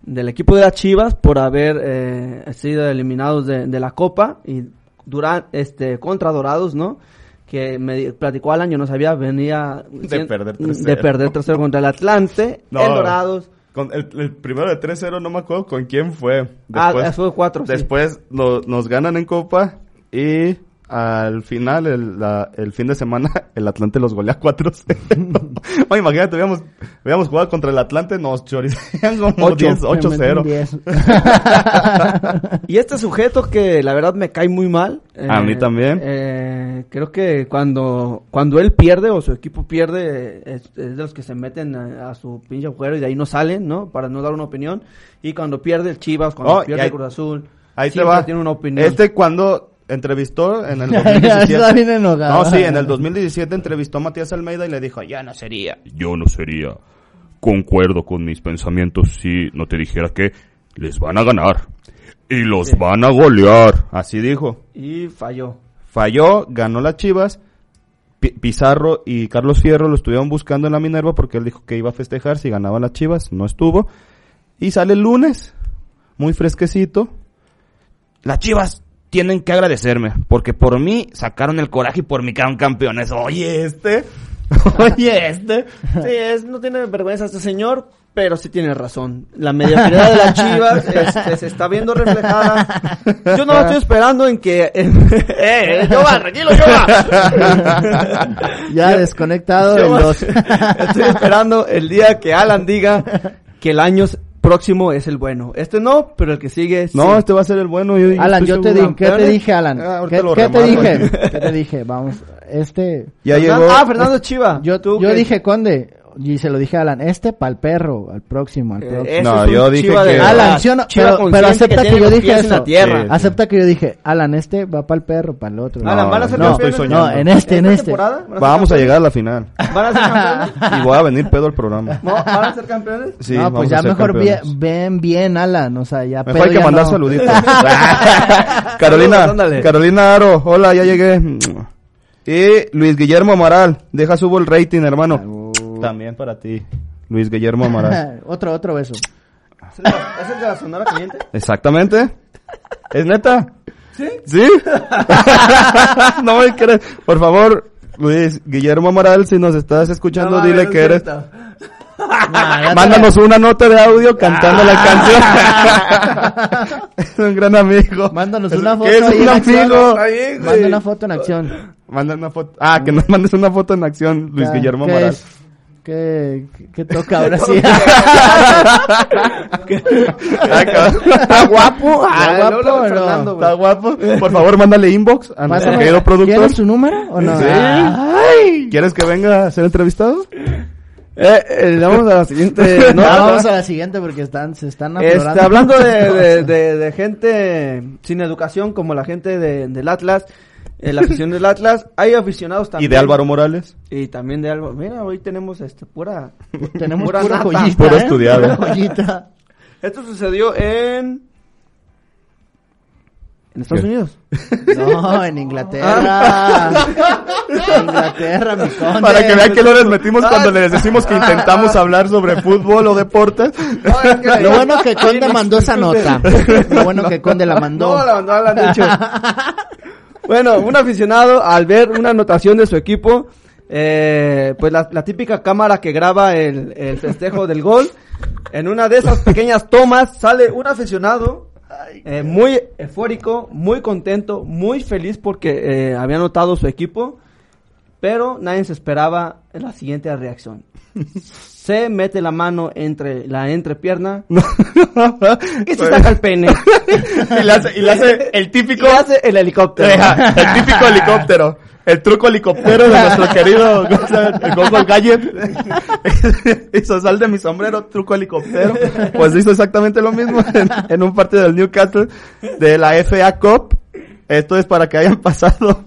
del equipo de las Chivas por haber eh, sido eliminados de, de la Copa y duran este contra Dorados, ¿no? Que me platicó al año, no sabía, venía De perder 3-0. de perder 3-0 contra el Atlante, No. el Dorados. Con el, el primero de 3-0 no me acuerdo con quién fue. Ah, fue cuatro, sí. Después lo- nos ganan en Copa y al final, el, la- el fin de semana, (laughs) el Atlante los golea 4-0. (laughs) Oye, imagínate, habíamos, habíamos jugado contra el Atlante, nos choricean como Ocho. 10, 8-0. Diez. (laughs) Y este sujeto que la verdad me cae muy mal. A mí también. eh, creo que cuando, cuando él pierde o su equipo pierde, es, es de los que se meten a, a su pinche agujero y de ahí no salen, ¿no? Para no dar una opinión. Y cuando pierde el Chivas, cuando Oh, pierde ahí- el Cruz Azul, Ahí te va. tiene una opinión. Este cuando entrevistó en el (laughs) Ya 2017. está bien enojado. No, sí, en el 2017 entrevistó a Matías Almeida y le dijo, ya no sería. Yo no sería. Concuerdo con mis pensamientos si no te dijera que les van a ganar. Y los van a golear. Así dijo. Y falló. Falló, ganó las Chivas. Pi- Pizarro y Carlos Fierro lo estuvieron buscando en la Minerva porque él dijo que iba a festejar si ganaba las Chivas. No estuvo. Y sale el lunes, muy fresquecito. Las Chivas tienen que agradecerme porque por mí sacaron el coraje y por mí quedaron campeones. Oye, este. (laughs) Oye, este. Sí, es, no tiene vergüenza este señor, pero sí tiene razón. La mediocridad de las Chivas (laughs) este, se está viendo reflejada. Yo no estoy esperando en que... (laughs) ¡Eh, Yoba, tranquilo, Yoba! Ya desconectado Yo en los... Estoy esperando el día que Alan diga que el año próximo es el bueno. Este no, pero el que sigue sí. No, este va a ser el bueno. yo- Alan, yo te dije, ¿qué te dije, Alan? Ah, ¿Qué, lo qué te dije? (laughs) ¿Qué te dije? Vamos, este... Ya Fernan- llegó. Ah, Fernando Chiva. Yo, Tú yo dije, Conde, y se lo dije a Alan, este pa'l perro, al próximo, al Eh, próximo. No, yo dije de que-. Alan, ¿sí o no? Chiva Pero, acepta que, yo dije eso. la tierra. Sí. Acepta que yo dije, Alan, este va pa'l perro, pa'l otro. No, Alan, ¿van a ser campeones? estoy soñando. No, en este, en ¿Esta este. Vamos a llegar a la final. ¿Van a ser campeones? (laughs) Y voy a venir pedo al programa. ¿No? ¿Van a ser campeones? Sí, no, vamos pues a ya ser mejor campeones. ven bien, Alan, o sea, ya Mejor pedo hay que mandar no. saluditos. (laughs) (laughs) Carolina. Carolina Aro, hola, ya llegué. Y Luis Guillermo Amaral, deja subo el rating, hermano. También para ti, Luis Guillermo Amaral. (laughs) otro, otro beso. ¿Es el de- ¿Es el de la Sonora Caliente? Exactamente. ¿Es neta? ¿Sí? ¿Sí? (laughs) no me crees. Por favor, Luis Guillermo Amaral, si nos estás escuchando, No, dile que es eres... Nah, Mándanos una nota de audio cantando la Ah. canción. (laughs) es un gran amigo. Mándanos una foto Es un en acción. amigo. Manda una foto en acción. Manda una foto. Ah, que nos mandes una foto en acción, Luis Ya, Guillermo ¿qué Amaral. es? ¿Qué, qué- qué toca (laughs) ahora sí? Ah. Está guapo. ¿Está guapo no? Está. Por favor, mándale inbox a nuestro querido productor. ¿Quieres su número o no? Sí. Ay. ¿Quieres que venga a ser entrevistado? Eh, eh, vamos a la siguiente. (laughs) No, vamos a la siguiente porque están, se están Este, hablando de, de, (laughs) de- de gente sin educación como la gente de- del Atlas, eh, la afición del Atlas, hay aficionados Y también. de Álvaro Morales. Y también de Álvaro. Mira, hoy tenemos este pura... Tenemos pura pura, nata. joyita. Puro ¿eh? estudiado. Pura joyita. Esto sucedió en... En Estados ¿Qué? Unidos. No, en Inglaterra. Inglaterra, mi conde. Para que vean que no les metimos cuando les decimos que intentamos hablar sobre fútbol o deportes. Lo bueno que Conde mandó esa nota. Lo bueno que Conde la mandó. No, la mandó Alan, de hecho. (laughs) bueno, un aficionado al ver una anotación de su equipo, eh, pues la, la típica cámara que graba el, el festejo del gol, en una de esas pequeñas tomas sale un aficionado eh, muy eufórico, muy contento, muy feliz porque eh, había anotado su equipo, pero nadie se esperaba la siguiente reacción. Se mete la mano entre la entrepierna (laughs) y se saca el pene. (laughs) y, le hace, y le hace el Y típico... hace el helicóptero. Deja, el típico helicóptero. El truco helicóptero de nuestro (laughs) querido Google Gadget. hizo sal de mi sombrero, truco helicóptero. Pues hizo exactamente lo mismo en, en un partido del Newcastle de la FA Cup. Esto es para que hayan pasado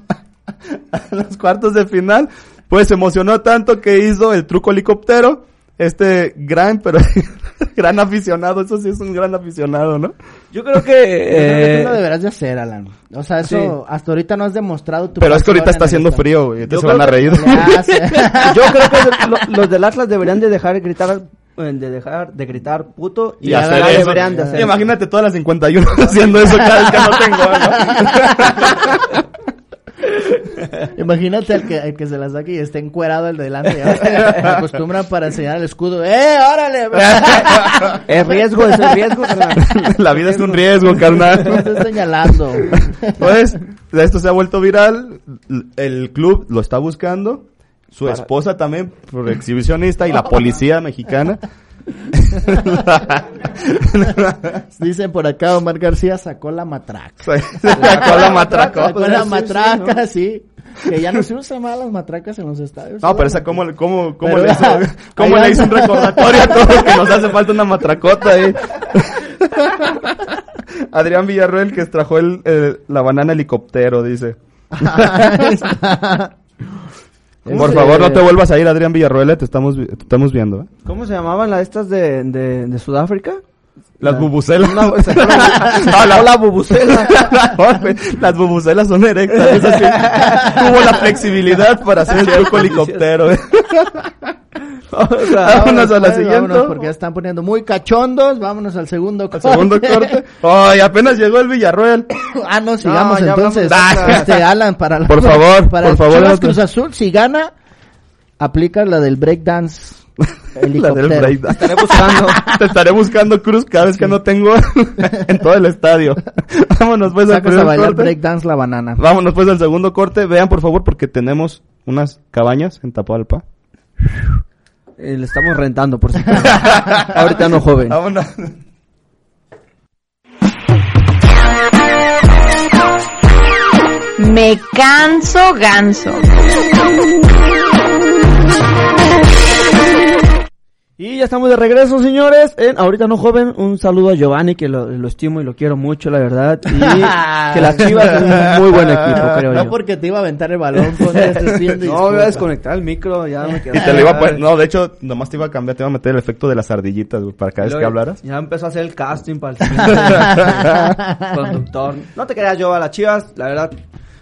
a los cuartos de final, pues se emocionó tanto que hizo el truco helicóptero. Este gran, pero (laughs) gran aficionado, eso sí es un gran aficionado, ¿no? Yo creo que... Yo creo que eh, tú lo deberás de hacer, Alan. O sea, eso Sí. hasta ahorita no has demostrado tu Pero es que ahorita está en haciendo frío, güey, Yo se van a reír. (laughs) Yo creo que lo- los del Atlas deberían de dejar de gritar, eh, de dejar de gritar puto y, Y hacer eso. deberían de hacer. Imagínate todas las 51 (laughs) haciendo eso cada vez que no tengo, ¿no? (laughs) Imagínate al que, al que se la saque y esté encuerado el de delante. (laughs) Acostumbran para enseñar el escudo. ¡Eh, órale! (laughs) Es riesgo, es el riesgo, carnal. La vida es un riesgo, No carnal. estoy señalando. Pues, esto se ha vuelto viral. El club lo está buscando. Su esposa también, por exhibicionista, y la policía mexicana. (laughs) Dicen por acá, Omar García sacó la matraca. Sacó la matraca. Sacó la matraca, sí. Que ya no se usan más las matracas en los estadios. No, pero esa, ¿cómo, cómo, cómo Pero- le hizo, (laughs) cómo le hizo un recordatorio a todos que nos hace falta una matracota ahí? (laughs) Adrián Villarroel que extrajo el, el- la banana helicóptero, dice. Por Ese- favor, no te vuelvas a ir, Adrián Villarroel, te estamos, te estamos viendo. ¿eh? ¿Cómo se llamaban las estas de, de, de Sudáfrica? Las bubucelas. Una- (laughs) No, la- Hola, bubucela. (laughs) Las bubucelas son erectas. Eso sí. Tuvo la flexibilidad para hacer el truco helicóptero. (laughs) O sea, Vámonos a la Pues, siguiente. vámonos, porque ya están poniendo muy cachondos. Vámonos al segundo Al segundo corte. Ay, apenas llegó el Villarroel. ah, no, sigamos No, entonces. Este, Alan, para la- Por favor, para por favor, Chivas otro. Cruz Azul, si gana, aplica la del breakdance (laughs) La del break. Estaré buscando. Te estaré buscando cruz cada vez que no tengo (laughs) en todo el estadio. (laughs) Vámonos pues al a bailar breakdance la banana. Vámonos pues al segundo corte. Vean por favor porque tenemos unas cabañas en Tapalpa. Eh, le estamos rentando, por si acaso. Ahorita no, joven. Vámonos. Me canso ganso. Y ya estamos de regreso, señores. En Ahorita no joven, un saludo a Giovanni, que lo, lo estimo y lo quiero mucho, la verdad. Y (laughs) que las Chivas es un muy buen equipo, creo No yo. porque te iba a aventar el balón con este pidiendo No, voy a desconectar el micro, ya me quedé. Y te lo iba a poner, no, de hecho, nomás te iba a cambiar, te iba a meter el efecto de las ardillitas, güey, para cada vez que hablaras. Ya empezó a hacer el casting para el (laughs) (laughs) conductor. No te creas yo a las Chivas, la verdad,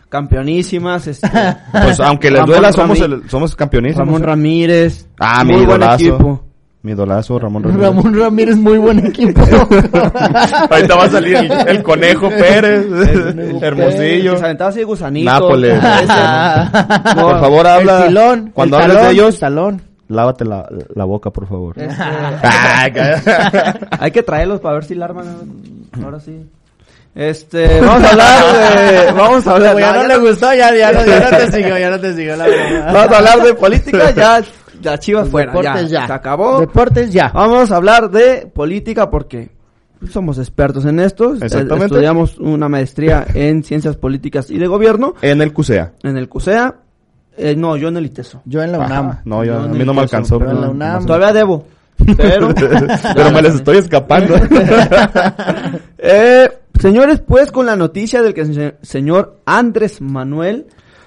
campeonísimas. (laughs) Este, Pues aunque les Ramón duela, somos, el, somos campeonísimos. Ramón ¿eh? Ramírez. Ah, mi muy buen idolazo. equipo. Mi idolazo, Ramón (laughs) Ramírez. Ramón Ramírez, muy buen equipo. (laughs) Ahorita va a salir el, el conejo Pérez, Hermosillo. Que se aventaba así gusanito. Nápoles. Ese. No, por favor, habla. El. Cuando el hables talón, de ellos, el talón. lávate la, la boca, por favor. Este, Hay que traerlos para ver si la arman. Ahora sí. Este, vamos a hablar de, (laughs) vamos a hablar, Como ya no, ya le gustó, ya, ya, no, ya no te siguió, ya no te siguió la verdad. vamos a hablar de política, ya, ya Chivas fuera, Deportes ya, ya. se acabó. Deportes ya. Vamos a hablar de política porque somos expertos en esto. Eh, Exactamente. Estudiamos una maestría en ciencias políticas y de gobierno En el CUSEA. en el CUSEA. Eh, no, yo en el ITESO. Yo en la UNAM. Ajá. No, yo, Yo a mí no me alcanzó. pero en la UNAM. Todavía debo. (laughs) Pero, Pero me les estoy escapando. (laughs) Eh, señores, pues con la noticia del que el se- señor Andrés Manuel,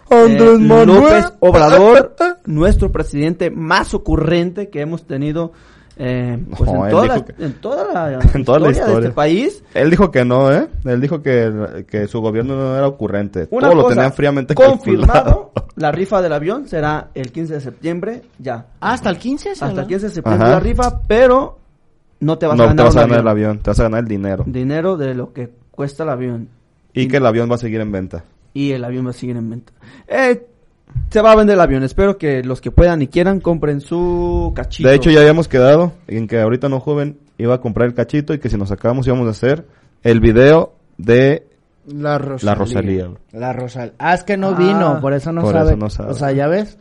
Andrés eh, Manuel. López Obrador, nuestro presidente más ocurrente que hemos tenido eh, pues No, en, toda la, que- en toda la (laughs) En toda la de historia. este país. Él dijo que no, ¿eh? Él dijo que, que su gobierno no era ocurrente. Una Todo lo cosa, tenían fríamente calculado. confirmado, la rifa del avión será el 15 de septiembre, ya. Hasta el 15 se Hasta la- el 15 de septiembre Ajá. la rifa, pero no te vas a No ganar te vas a ganar avión. el avión, te vas a ganar el dinero. Dinero de lo que cuesta el avión. Y que el avión va a seguir en venta. y el avión va a seguir en venta. Eh, se va a vender el avión. Espero que los que puedan y quieran compren su cachito. De hecho, ya habíamos quedado en que ahorita no joven iba a comprar el cachito y que si nos sacábamos íbamos a hacer el video de La Rosalía. la Rosalía. La Rosalía. Ah, es que no Ah, vino, por eso no por sabe. eso no sabe. O sea, ya ves.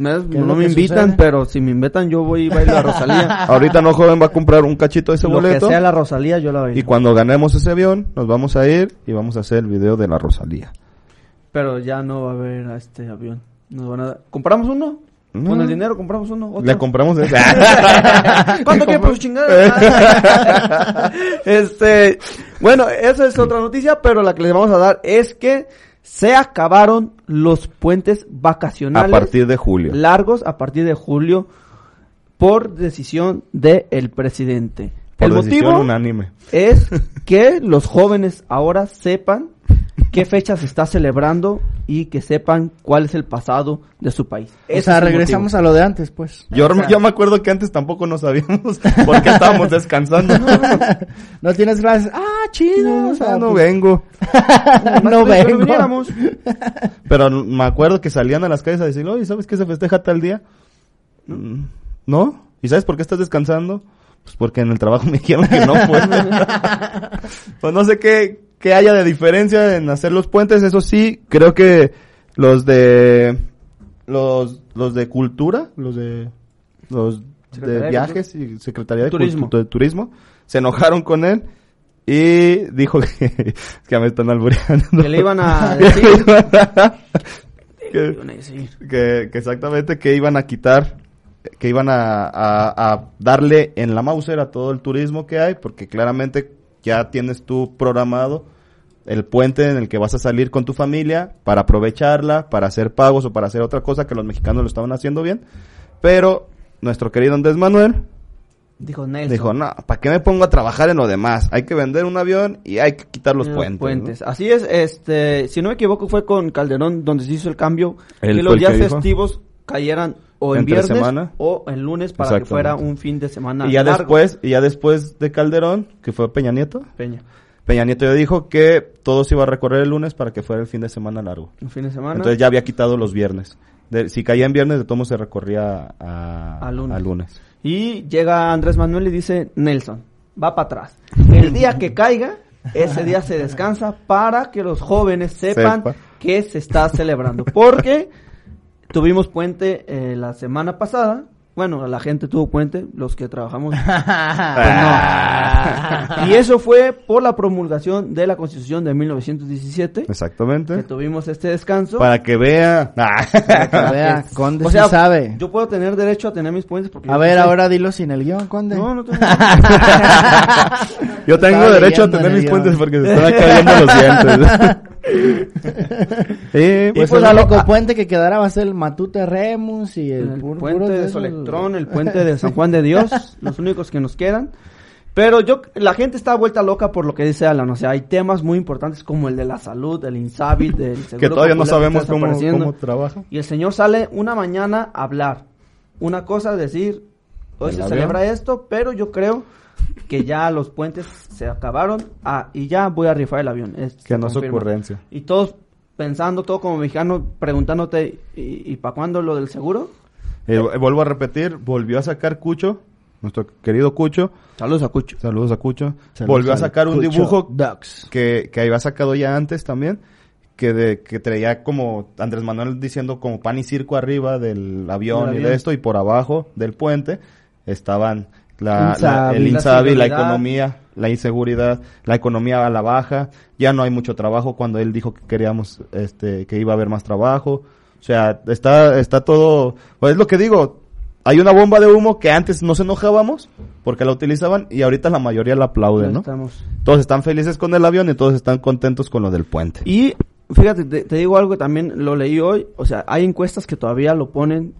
Me- ¿Qué es no me invitan, sucede? pero si me invitan yo voy y bailo la Rosalía. (laughs) Ahorita no joven va a comprar un cachito de ese Lo que boleto. sea la Rosalía yo la bailo. Y cuando ganemos ese avión, nos vamos a ir y vamos a hacer el video de la Rosalía. Pero ya no va a haber a este avión. Nos van a dar- ¿Compramos uno? No. Con el dinero compramos uno. ¿Otro? Le compramos ese. (laughs) ¿Cuánto su chingada? (laughs) este, bueno, esa es otra noticia, pero la que les vamos a dar es que Se acabaron los puentes A vacacionales partir de julio. largos a partir de julio por decisión del presidente. Por el motivo unánime. es que los jóvenes ahora sepan qué fecha se está celebrando y que sepan cuál es el pasado de su país. O sea, regresamos a lo de antes, pues. Yo, yo me acuerdo que antes tampoco no sabíamos (laughs) por qué estábamos descansando. No tienes clases. Ah, chido. o sea, Ah, no pues, vengo. (laughs) no vengo. viniéramos. Pero me acuerdo que salían a las calles a decir, oye, ¿sabes qué se festeja tal día? Mm, ¿No? ¿Y sabes por qué estás descansando? Pues porque en el trabajo me dijeron que no puedo. pues (laughs) no sé qué, qué haya de diferencia en hacer los puentes. Eso sí, creo que los de... Los, los de cultura, los de... Los Secretaría de viajes y Secretaría de Turismo. De Turismo se enojaron con él y dijo que, (laughs) que me están albureando. Que le iban a (laughs) decir. (laughs) que, Iban a decir. que, que exactamente que iban a quitar, que iban a, a, a darle en la Mauser a todo el turismo que hay, porque claramente ya tienes tú programado el puente en el que vas a salir con tu familia para aprovecharla, para hacer pagos o para hacer otra cosa que los mexicanos lo estaban haciendo bien. Pero nuestro querido Andrés Manuel Dijo Nelson. dijo, no, ¿para qué me pongo a trabajar en lo demás? Hay que vender un avión y hay que quitar los, puentes. ¿no? Así es, este, si no me equivoco fue con Calderón donde se hizo el cambio que fue los días que festivos cayeran o en viernes semana. o en lunes para que fuera un fin de semana Y ya largo. después, y ya después de Calderón, que fue Peña Nieto, Peña, Peña Nieto ya dijo que todo se iba a recorrer el lunes para que fuera el fin de semana largo. un fin de semana. Entonces ya había quitado los viernes. De- si caía en viernes, de todo modo se recorría a, A lunes. a lunes. Y llega Andrés Manuel y dice, Nelson, va para atrás. El día que caiga, ese día se descansa para que los jóvenes sepan Sepa. que se está celebrando. Porque tuvimos puente eh, la semana pasada. Bueno, la gente tuvo puente, los que trabajamos. (laughs) pues no. Y eso fue por la promulgación de la Constitución de 1917. Que Exactamente. tuvimos este descanso. Para que vea. Para que vea, (laughs) Conde o sea, sí sabe. yo puedo tener derecho a tener mis puentes porque A ver, sé. ahora dilo sin el guion, Conde. No, no tengo. (laughs) Yo tengo derecho a tener en mis puentes porque se están cayendo los dientes. (laughs) y Pues, pues, el a lo- único a- puente que quedará va a ser el Matute Remus y el, el pur- puente de esos- Solectrón, el (laughs) puente de San Juan de Dios, (laughs) los únicos que nos quedan. Pero yo, la gente está vuelta loca por lo que dice Alan, o sea, hay temas muy importantes como el de la salud, el Insabi, del seguro que todavía no sabemos cómo, desapareciendo. cómo trabaja. Y el señor sale una mañana a hablar. Una cosa decir, hoy ¿El se avión? celebra esto, pero yo creo que ya los puentes se acabaron ah, y ya voy a rifar el avión. Es- Que no es ocurrencia. Y todos pensando, todo como mexicano, preguntándote, ¿y, y para cuándo lo del seguro? Eh, vuelvo a repetir, volvió a sacar Cucho, nuestro querido Cucho. Saludos a Cucho. Saludos a Cucho. Saludos volvió a sacar un Cucho dibujo Ducks. que, que había sacado ya antes también, que de, que traía como Andrés Manuel diciendo como pan y circo arriba del avión Del y avión. de esto, y por abajo del puente estaban la, Insabi. la- el Insabi, la, economía, la inseguridad, la economía a la baja, ya no hay mucho trabajo cuando él dijo que queríamos, este, que iba a haber más trabajo, o sea, está, está todo, pues es lo que digo, hay una bomba de humo que antes nos enojábamos porque la utilizaban y ahorita la mayoría la aplaude, ¿no? estamos. Todos están felices con el avión y todos están contentos con lo del puente. Y fíjate, te, te digo algo que también lo leí hoy. O sea, hay encuestas que todavía lo ponen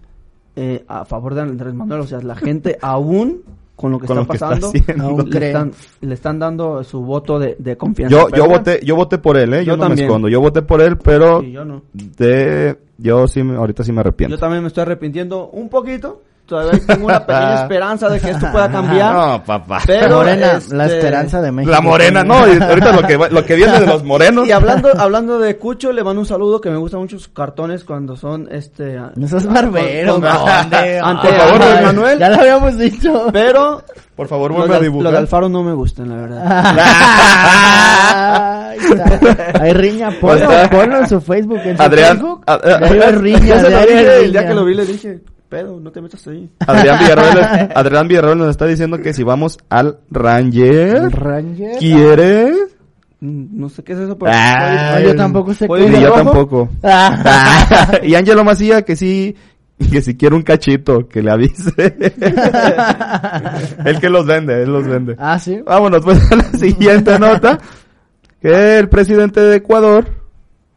eh, a favor de Andrés Manuel. O sea, la gente (laughs) aún con lo que Con está lo que está pasando haciendo. Aún le, están, le están dando su voto de, de confianza. Yo, yo voté, yo voté por él, eh, yo, Yo no también. me escondo, yo voté por él, pero sí, yo no. de, yo sí, me- ahorita sí me arrepiento. Yo también me estoy arrepintiendo un poquito. Todavía tengo una pequeña esperanza de que esto pueda cambiar. (laughs) No, papá. Pero, Morena, este, la esperanza de México. La morena, no, y ahorita lo que, lo que viene de los morenos. Y hablando, hablando de Cucho, le mando un saludo que me gustan mucho sus cartones cuando son este No seas barbero, con- Conde. Ante Por favor, Manuel. Ya lo habíamos dicho. Pero Por favor, vuelve a de, los de dibujar. Alfaro no me gustan, la verdad. Hay riña, ponlo, ponlo en su Facebook. En su Adrián, Facebook. a- a- Ya hay riña, dije, el día que lo vi le dije, pedo, no te metas ahí. (laughs) Adrián Villarroel, Adrián Villarroel nos está diciendo que si vamos al Ranger, Ranger. ¿quieres? Mm, No sé qué es eso, pero... Ah, No, yo tampoco sé ¿Puedo qué Ni de yo rojo? tampoco. Ah. (laughs) y Ángelo Macía que sí, que si quiere un cachito, que le avise. (laughs) él que los vende, él los vende. Ah, sí. Vámonos pues a la siguiente nota. Que el presidente de Ecuador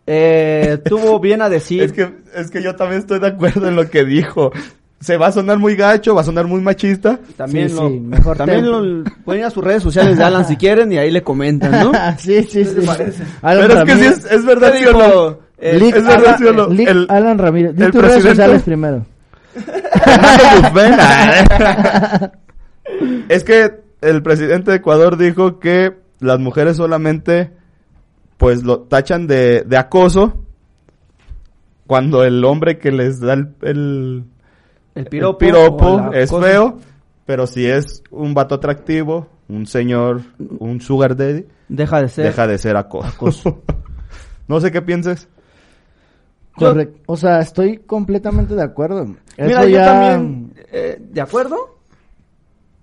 eh, tuvo bien a decir. Es que, es que yo también estoy de acuerdo en lo que dijo. Se va a sonar muy gacho, va a sonar muy machista. También, Sí, lo, sí, mejor también lo, pueden ir a sus redes sociales de Alan si quieren y ahí le comentan, ¿no? (laughs) sí, sí, sí. Pero es que sí es, es verdad, ¿Qué ¿sí o no? dijo? Eh, Lick es verdad, Alan- ¿sí o no? Lick El- Alan Ramírez. Di el tus redes presidente- sociales primero. Es que el presidente de Ecuador dijo que las mujeres solamente pues lo tachan de, de acoso cuando el hombre que les da el, el, el el piropo, es cosa. feo, pero si es un vato atractivo, un señor, un sugar daddy, Deja de ser. deja de ser acoso. (laughs) no sé qué pienses. Correcto. O sea, estoy completamente de acuerdo. Mira, Eso yo ya- también, eh, de acuerdo,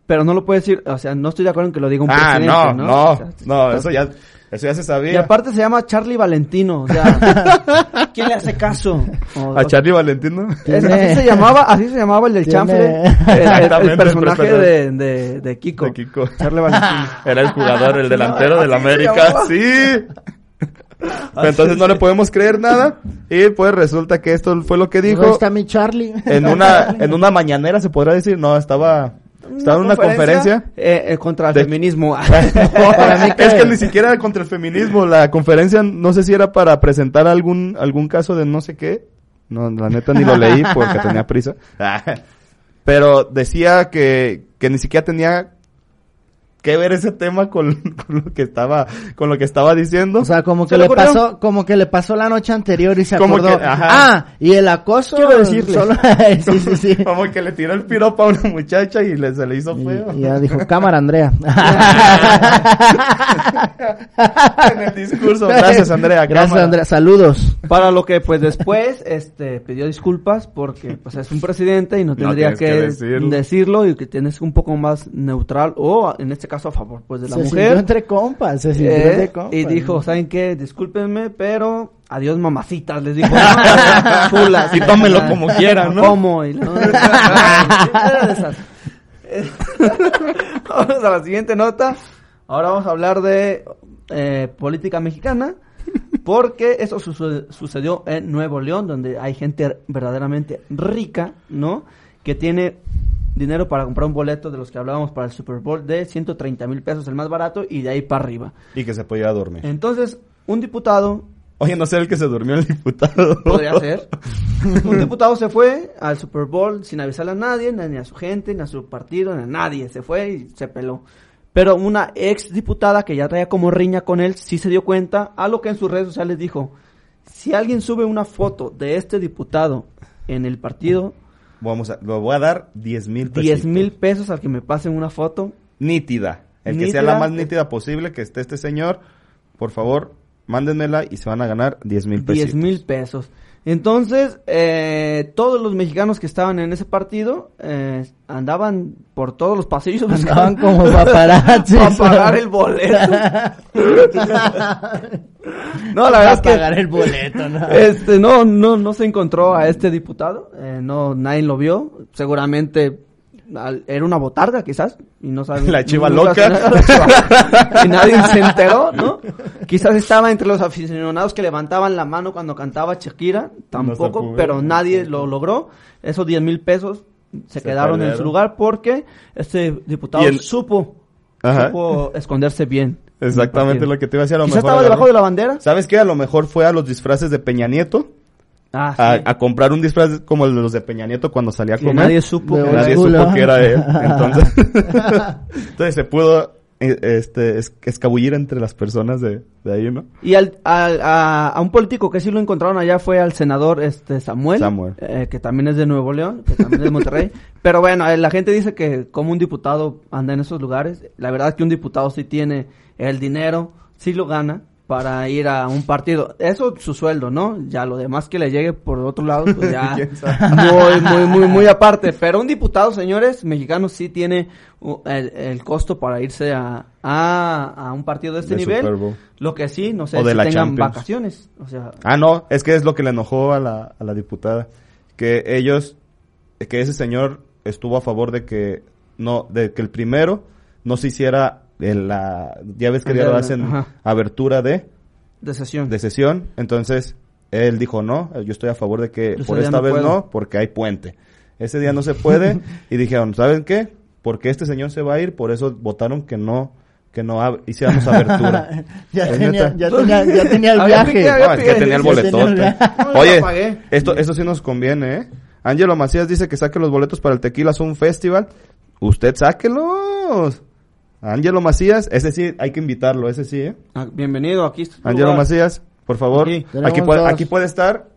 pero no lo puedo decir, o sea, no estoy de acuerdo en que lo diga un Ah, presidente, no, ¿no? no, O sea, no, eso ya, eso ya se Y sabía. aparte se llama Charlie Valentino, o sea, (laughs) ¿quién le hace caso? O- A Charlie Valentino. Es- así se llamaba, así se llamaba el del chanfle, el- el, personaje de, de, de Kiko. De Kiko. Charlie Valentino. (laughs) Era el jugador, el delantero No, del América. Sí. Entonces no le podemos creer nada. Y pues resulta que esto fue lo que dijo. está mi Charlie. En una, (laughs) en una mañanera se podrá decir. No, estaba, estaba en una conferencia. eh, eh, contra el De- feminismo. (laughs) (laughs) Que- Es que ni siquiera era (laughs) contra el feminismo. La conferencia, no sé si era para presentar algún, algún caso de no sé qué. No, la neta ni lo leí porque tenía prisa. Pero decía que, que ni siquiera tenía que ver ese tema con, (laughs) con lo que estaba, con lo que estaba diciendo. O sea, como ¿Se que le ocurrió? pasó, como que le pasó la noche anterior y se Como acordó. que, ajá. Ah, y el acoso. Quiero decirles. solo- (laughs) sí, sí, sí. (laughs) Como que le tiró el piropo a una muchacha y le, se le hizo feo. Y, y ya dijo, cámara, Andrea. en el discurso. Gracias, Andrea. Gracias, cámara. Andrea. Saludos. Para lo que pues después este pidió disculpas porque pues es un presidente y no tendría que decirlo. decirlo. y que tienes un poco más neutral o en este caso a favor pues de la se mujer. entre compas, se sintió Eh, entre compas. y dijo, ¿saben qué? Discúlpenme, pero adiós mamacitas, les dijo. Chulas. Y tómenlo como quieran, ¿no? ¿Cómo? Y no- Era de esas. vamos a la siguiente nota. Ahora vamos a hablar de eh, política mexicana. Porque eso suce- sucedió en Nuevo León, donde hay gente verdaderamente rica, ¿no? Que tiene dinero para comprar un boleto de los que hablábamos para el Super Bowl de 130 mil pesos, el más barato, y de ahí para arriba. Y que se podía dormir. Entonces, un diputado Oye, no sé el que se durmió el diputado. Podría ser. (laughs) Un diputado se fue al Super Bowl sin avisarle a nadie, ni a su gente, ni a su partido, ni a nadie. Se fue y se peló. Pero una ex diputada que ya traía como riña con él, sí se dio cuenta, a lo que en sus redes sociales dijo, si alguien sube una foto de este diputado en el partido, Vamos a, lo voy a dar 10 mil pesos. 10 mil pesos al que me pasen una foto. Nítida. El que sea la más nítida posible que esté este señor. Por favor, mándenmela y se van a ganar 10 mil pesos. 10 mil pesos. Entonces, eh, todos los mexicanos que estaban en ese partido eh, andaban por todos los pasillos Andaban como (laughs) para pagar el boleto. (laughs) no, la verdad es que pagar el boleto, ¿no? (laughs) este no no no se encontró a este diputado, eh, no nadie lo vio, seguramente era una botarga quizás y no saben La chiva loca. se- la chiva- y nadie se enteró, ¿no? Quizás estaba entre los aficionados que levantaban la mano cuando cantaba Shakira, tampoco, pero nadie lo logró. Esos 10 mil pesos se, Se quedaron en su lugar porque este diputado el- supo, Ajá. supo esconderse bien. Exactamente lo que te iba a decir. A lo Quizás mejor estaba debajo de la bandera. ¿Sabes qué? A lo mejor fue a los disfraces de Peña Nieto. Ah, A, sí. a comprar un disfraz como los de Peña Nieto cuando salía a comer. nadie supo que nadie supo que era él. Entonces, (laughs) entonces se pudo eh, este, es- escabullir entre las personas de, de ahí, ¿no? Y al, al- a, a un político que sí lo encontraron allá fue al senador este Samuel, Samuel. eh, que también es de Nuevo León, que también es de Monterrey. (laughs) Pero bueno, eh, la gente dice que como un diputado anda en esos lugares, la verdad es que un diputado sí tiene el dinero, sí lo gana para ir a un partido. Eso su sueldo, ¿no? Ya lo demás que le llegue por otro lado, pues ya (laughs) muy, (laughs) muy, muy, muy aparte. Pero un diputado, señores, mexicanos sí tiene uh, el, el costo para irse a, a, a un partido de este De nivel. Super Bowl. Lo que sí, no sé O de si la tengan Champions. vacaciones. O sea, Ah, no, es que es lo que le enojó a la, a la diputada. Que ellos, que ese señor estuvo a favor de que no, de que el primero no se hiciera en la, ya ves que El ya lo hacen ajá. abertura de, De sesión. de sesión. Entonces, él dijo, no, yo estoy a favor de que por esta no vez puedo. no, porque hay puente. Ese día no se puede. (laughs) y dijeron, ¿saben qué? Porque este señor se va a ir, por eso votaron que no, que no hiciéramos abertura. (laughs) ya, tenía, ya, tenía, ya tenía el (laughs) viaje. No, es que tenía el Ya tenía el boletote. Oye, esto, esto sí nos conviene, ¿eh? Ángelo Macías dice que saque los boletos para el Tequila Zoom Festival. Usted sáquelos. Ángelo Macías, ese sí, hay que invitarlo, ese sí, ¿eh? Ah, bienvenido, aquí está. Ángelo. Macías, por favor. Aquí. Puede, aquí puede estar,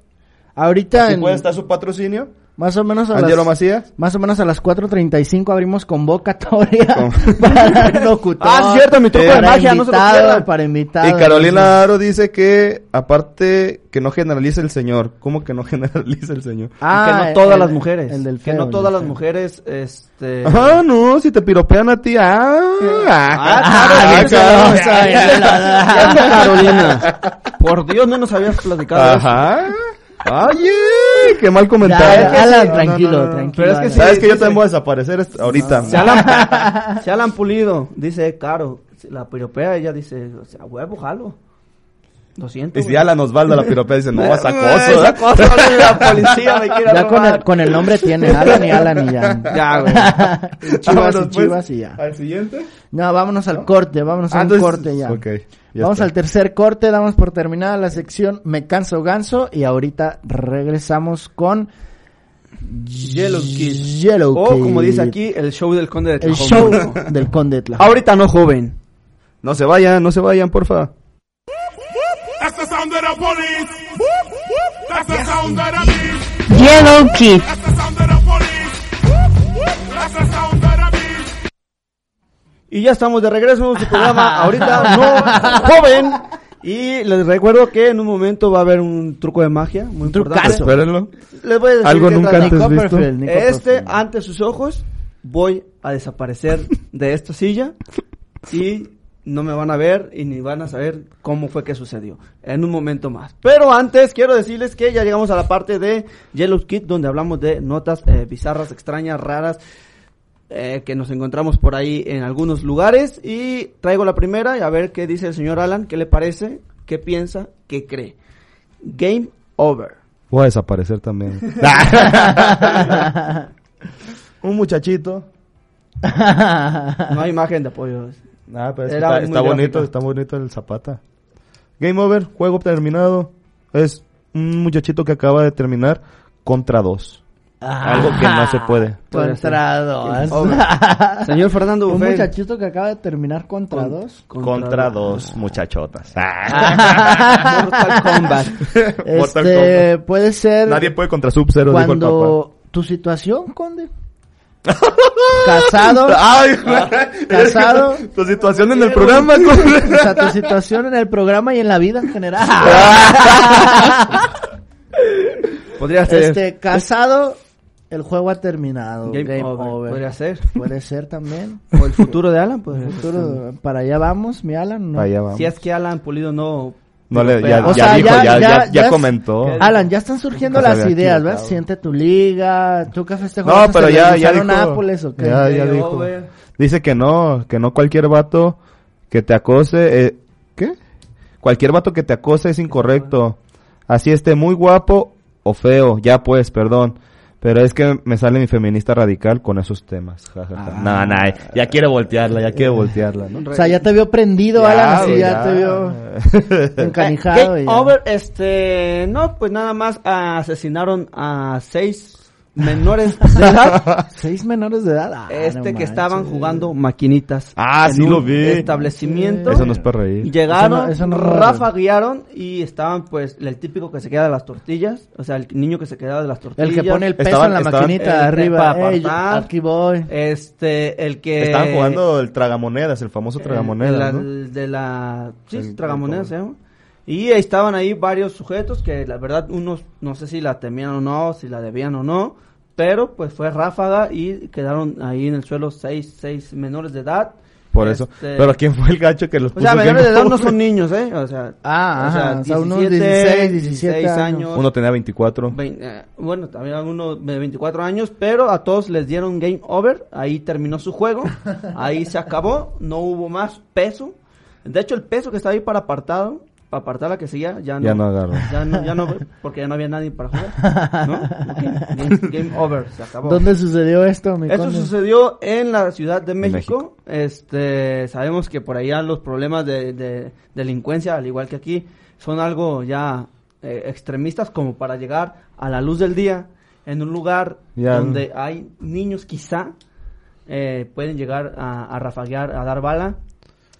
Ahorita, aquí en- puede estar su patrocinio. Más o menos a las, Macías. más o menos a las 4.35 abrimos convocatoria (laughs) (laughs) para el locutor. Ah, cierto, mi truco de para magia, no se lo. Para invitado. Y Carolina Aro dice que, aparte, que no generalice el señor. ¿Cómo que no (laughs) generalice el señor? Ah, Y que no todas el- las mujeres. el del que no todas las mujeres, este... Ah, no, si te piropean a ti. Ah, Ah, Carolina. Por Dios, no nos habías platicado eso. Ajá. Oye, qué mal comentario. ya, Alan, No, no, tranquilo, no, no. tranquilo. Pero es que sí, Sabes que yo también voy a desaparecer ahorita. Se Alan, (laughs) se Alan Pulido, dice Caro, la piropea, ella dice, o sea, huevo, jalo. Lo siento. Y si. Alan Osvaldo la piropea dice, no, (laughs) es Ay, acoso. es acoso, (laughs) la policía me quiere Ya con el, con el nombre tiene Alan y Alan y ya. Ya, güey. Chivas Vámonos, y pues, chivas y ya. Al siguiente. No, vámonos al corte, vámonos a Ah, un entonces- corte ya. ok, ya Vamos está. al tercer corte, damos por terminada la sección Me canso ganso y ahorita regresamos con Yellow Kid. Yellow O Kid. como dice aquí, el show del conde de el Tlajomulco. show del Conde de Tlajomulco. Ahorita no, joven. No se vayan, no se vayan, porfa. That's the sound of the police. That's the sound of the beast. Yellow Kid. Y ya estamos de regreso en su programa. (laughs) Ahorita no, joven. Y les recuerdo que en un momento va a haber un truco de magia muy importante. Espérenlo. Les voy a decir Algo nunca antes visto. Este, ante sus ojos, voy a desaparecer de esta silla y no me van a ver y ni van a saber cómo fue que sucedió en un momento más. Pero antes quiero decirles que ya llegamos a la parte de Yellow Kid donde hablamos de notas eh, bizarras, extrañas, raras eh, que nos encontramos por ahí en algunos lugares y traigo la primera y a ver qué dice el señor Alan, qué le parece, qué piensa, qué cree. Game over. Voy a desaparecer también. (laughs) Un muchachito. No hay imagen de apoyo. Ah, pero es está, bonito, está bonito el Zapata. Game over, juego terminado. Es un muchachito que acaba de terminar contra dos. Algo que no se puede. Contra dos. (laughs) Señor Fernando Un Buffet. muchachito que acaba de terminar contra Con- dos. Contra, dos muchachotas. (laughs) Mortal Kombat. Mortal Este, Kombat. puede ser Nadie puede contra Sub-Zero, dijo el papá. cuando tu situación, conde. (laughs) Casado. Ay, Casado. Tu situación en el programa. con- O sea, tu situación en el programa y en la vida en general. Podría ser. este, casado, el juego ha terminado. Game, Game, over. over. Podría ser. (laughs) Puede ser también. O el futuro de Alan. Pues, Futuro, para allá vamos, mi Alan. ¿no? Allá vamos. Si es que Alan Pulido no. No le, ya, O ya sea, dijo, ya- ya, ya, ya- ya, comentó. Alan, ya están surgiendo las ideas, ¿ves? equivocado. Siente tu liga, tú que festejo. No, pero ya, ya dijo. Nápoles o qué? Ya, ya dijo. Dice que no, que no cualquier vato que te acose, eh, ¿qué? Cualquier vato que te acose es incorrecto. Así esté muy guapo o feo, ya pues, perdón. Pero es que me sale mi feminista radical con esos temas. ja, ja, ja. No, no, ya quiere voltearla, ya quiere voltearla, ¿no? O sea, ya te vio prendido, Ya, Alan, así ya, ya. te vio (laughs) encanijado. Game y ya. over. Este. No, pues nada más asesinaron a seis menores de (laughs) edad. Seis menores de edad. Ah, este no que estaban jugando maquinitas. Ah, en sí un lo vi. Establecimiento. Eso no es para reír. Llegaron, Eso no- eso no- rafaguearon y estaban pues el típico que se queda de las tortillas, o sea, el niño que se quedaba de las tortillas. El que pone el peso Estaban- en la estaban- maquinita el- arriba. para Ey, aquí voy. Este, el que... Estaban jugando el tragamonedas, el famoso el- tragamonedas, el de la... Sí, El- tragamonedas se llama. Y estaban ahí varios sujetos que la verdad unos no sé si la temían o no, si la debían o no, pero pues fue ráfaga y quedaron ahí en el suelo seis, seis menores de edad. Por eso. Este, Pero ¿quién fue el gacho que los O sea, puso menores de edad no son niños, ¿eh? O sea, Ah, o sea, ajá, o sea, unos 16, 17 años. Uno tenía 24. Vein- eh, bueno, también uno de 24 años, pero a todos les dieron game over. Ahí terminó su juego. (laughs) ahí se acabó. No hubo más peso. De hecho, el peso que estaba ahí para apartado, apartar la que seguía, ya no. Ya no agarro. Ya no, ya no, porque ya no había nadie para jugar. ¿No? (laughs) Ok, Game, game over, se acabó. ¿Dónde sucedió esto, mi Esto sucedió en la Ciudad de México. México. Este, sabemos que por allá los problemas de, de delincuencia, al igual que aquí, son algo ya eh, extremistas como para llegar a la luz del día en un lugar Ya. donde hay niños quizá eh, pueden llegar a, a rafaguear, a dar bala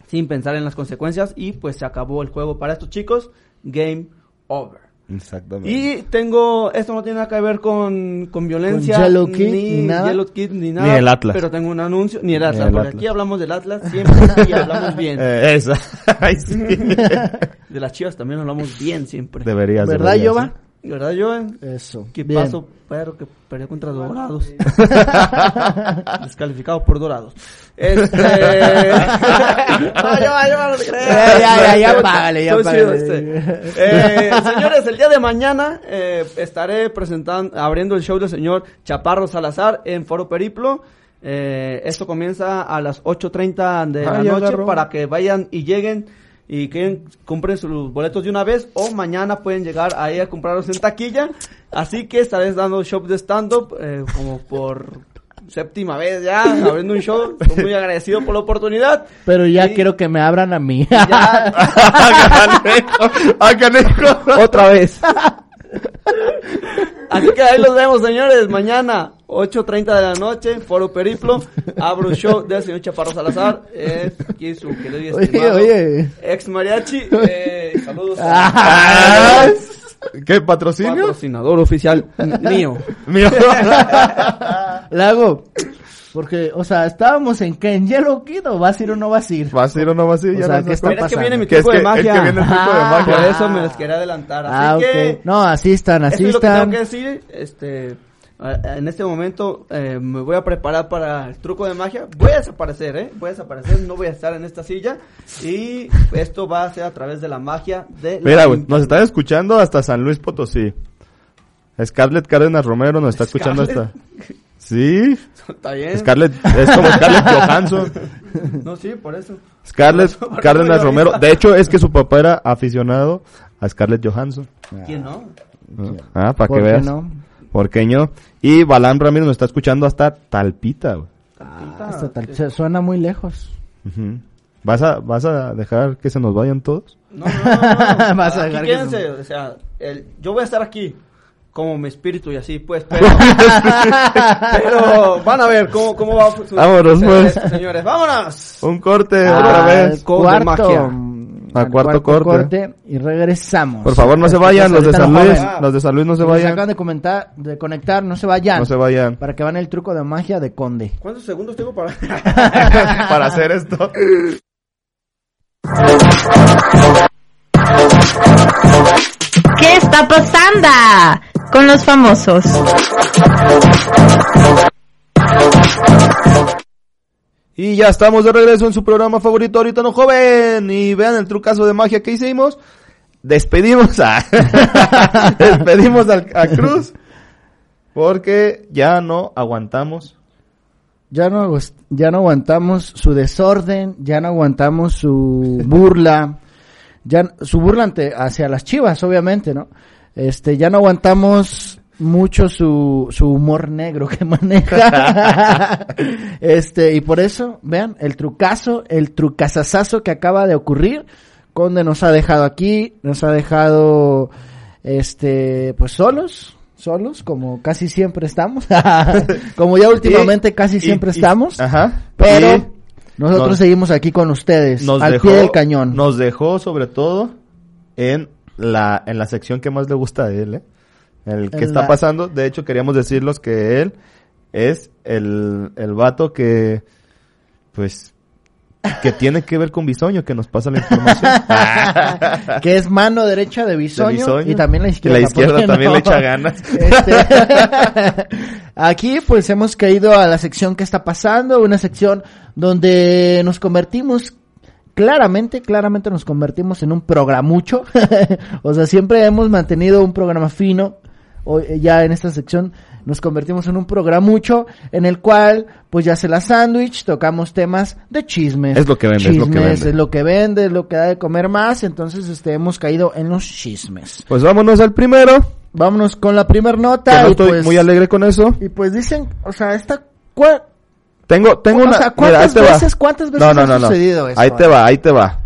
sin pensar en las consecuencias y pues se acabó el juego para estos chicos. Game over. Exactamente. Y tengo, esto no tiene nada que ver con, con violencia, Con Yellow Kid, ni, ni nada. Yellow Kid, ni nada. el Atlas. Pero tengo un anuncio, ni el Ni Atlas, el porque Atlas. aquí hablamos del Atlas siempre y (laughs) hablamos bien. Eh, esa. (laughs) Ay, sí. De las chivas también hablamos bien siempre. Deberías. ¿Verdad, Jova? ¿Verdad, Joven? Eso. ¿Qué pasó, perro, que perdió contra Dorados? (laughs) Descalificado por Dorados. Este... (laughs) no, Jova, Jova, no te creas. Ya, ya, ya, ya, págale, ya, págale. este. Eh, señores, el día de mañana eh, estaré presentando, abriendo el show del señor Chaparro Salazar en Foro Periplo. Eh, esto comienza a las 8.30 de la Ah, ya noche agarró. para que vayan y lleguen y que compren sus boletos de una vez o mañana pueden llegar ahí a comprarlos en taquilla. Así que estaré dando show de stand-up eh, como por séptima vez ya, abriendo un show. Estoy muy agradecido por la oportunidad. Pero ya Y quiero que me abran a mí. ya, (laughs) ¡Ah, canejo! Otra vez. (laughs) Así que ahí los vemos, señores. Mañana, 8.30 de la noche, Foro Periplo. Abro show del señor Chaparro Salazar. Es aquí su querido y Oye, estimado oye. ex mariachi. Eh, saludos. Ah. ¿Qué patrocinio? Patrocinador oficial mío. Mío. (laughs) Lago. Porque, o sea, estábamos en que en Yellow Kid o vas a ir o no vas a ir. ¿Vas a ir o no vas a ir? O Ya sea, no ¿qué sé está. Pero es que viene mi Que es truco de que- es magia. que viene el truco de Ah, magia. Por eso me les quería adelantar. Así Ah, que. ok. No, así están, así Eso es lo que están. tengo que decir. Este, a- en este momento eh, me voy a preparar para el truco de magia. Voy a desaparecer, ¿eh? Voy a desaparecer, no voy a estar en esta silla. Y esto va a ser a través de la magia de la Mira, güey, nos están escuchando hasta San Luis Potosí. Scarlett Cárdenas Romero nos está escuchando hasta... (laughs) Sí, Está bien. Scarlett, es como Scarlett Johansson. No, sí, por eso. Scarlett Por eso Cárdenas yo Romero. De hecho, es que su papá era aficionado a Scarlett Johansson. ¿Quién no? Ah, para ¿Por que veas. no? ¿Por qué no? Y Balán Ramírez nos está escuchando hasta Talpita, güey. Ah, Hasta tal- se- suena muy lejos. Ujú. ¿Vas a, ¿Vas a dejar que se nos vayan todos? No, no, no. no. (laughs) Vas a Aquí dejar que quédense, o sea, el- yo voy a estar aquí como mi espíritu y así, pues, pero, (laughs) pero van a ver cómo, cómo va a Vámonos, pues. señores. ¡Vámonos! Un corte otra vez. Code de magia. Al al cuarto corte. y regresamos. Por favor, no se vayan. Los de San Luis, joven. los de San Luis no se vayan. acaban de comentar, de conectar, no se vayan. No se vayan. Para que van el truco de magia de Conde. ¿Cuántos segundos tengo para...? (laughs) Para hacer esto. ¿Qué está pasando con los famosos? Y ya estamos de regreso en su programa favorito, ahorita no joven. Y vean el trucazo de magia que hicimos. Despedimos a, (laughs) despedimos al, a Cruz. Porque ya no aguantamos. Ya no, ya no aguantamos su desorden, ya no aguantamos su burla, ya su burla ante, hacia las chivas, obviamente, ¿no? Este, ya no aguantamos mucho su, su humor negro que (laughs) maneja. este, y por eso, vean, el trucazo, el trucazazazo que acaba de ocurrir, Conde nos ha dejado aquí, nos ha dejado, este, pues solos, solos, como casi siempre estamos, (laughs) como ya últimamente casi siempre y- estamos, Ajá. pero nosotros nos- seguimos aquí con ustedes, al dejó, pie del cañón. Nos dejó sobre todo en la, en la sección que más le gusta a él, ¿eh? El que En está la- pasando. De hecho, queríamos decirlos que él es el, el vato que, pues, que tiene que ver con Bisoño, que nos pasa la información. (laughs) que es mano derecha de Bisoño, De Bisoño. y también la izquierda. la izquierda ¿por qué también no? le echa ganas. Este, (laughs) aquí pues hemos caído a la sección que está pasando, una sección donde nos convertimos claramente, claramente nos convertimos en un programucho. (laughs) o sea, siempre hemos mantenido un programa fino. Hoy, ya en esta sección nos convertimos en un programucho en el cual, pues ya se la sándwich, tocamos temas de chismes. Es lo que vende, es lo que Chismes, vende. es lo que vende, es lo que da de comer más, entonces este hemos caído en los chismes. Pues vámonos al primero. Vámonos con la primer Que nota. no y estoy pues, muy alegre con eso. Y pues dicen, o sea, esta... ¿cuál- Tengo, tengo O una. sea, ¿cuántas veces- cuántas veces no, no, ha no, sucedido esto? Ahí te va, ahí te va.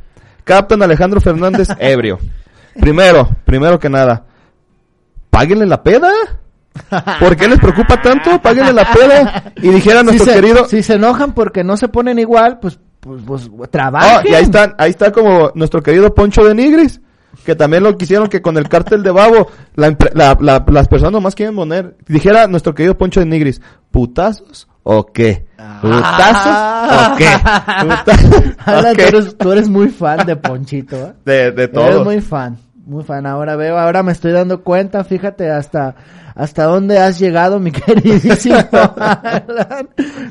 Captain Alejandro Fernández (laughs) ebrio. Primero, primero que nada, páguenle la peda. ¿Por qué les preocupa tanto? Páguenle la peda. Y dijera si nuestro se, querido. si se enojan porque no se ponen igual, pues, pues, pues Ah, trabajen. y ahí está, ahí está como nuestro querido Poncho de Nigris. Que también lo quisieron que con el cártel de Babo, la, empre- la- la- las personas nomás quieren poner. Dijera nuestro querido Poncho de Nigris, ¿putazos o qué? ¿Putazos o qué? (laughs) Puta- Alan, ok. tú, eres, tú eres muy fan de Ponchito, ¿eh? De, de Eres todo. muy fan, muy fan. Ahora veo, ahora me estoy dando cuenta, fíjate hasta hasta dónde has llegado, mi (laughs) queridísimo Alan.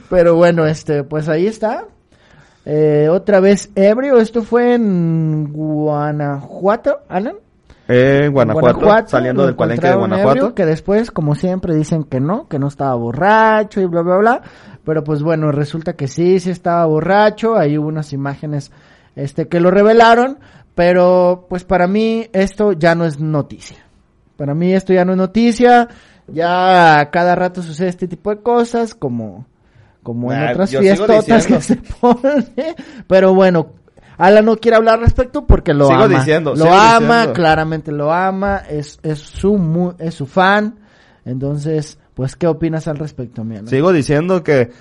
Pero bueno, este, pues ahí está. Eh, otra vez ebrio, esto fue en Guanajuato, Alan. En Guanajuato, saliendo lo del palenque de Guanajuato. ebrio, que después, como siempre, dicen que no, que no estaba borracho y bla, bla, bla. Pero pues bueno, resulta que sí, sí estaba borracho. Ahí hubo unas imágenes este, que lo revelaron. Pero pues para mí esto ya no es noticia. Para mí esto ya no es noticia. Ya cada rato sucede este tipo de cosas, como, como en Ah, otras fiestotas que se (laughs) pone. Pero bueno, Alan no quiere hablar al respecto porque lo Sigo ama. diciendo, lo sigo ama, diciendo. claramente lo ama, es, es su mu- es su fan. Entonces, pues, ¿qué opinas al respecto, mi Alan? Sigo diciendo que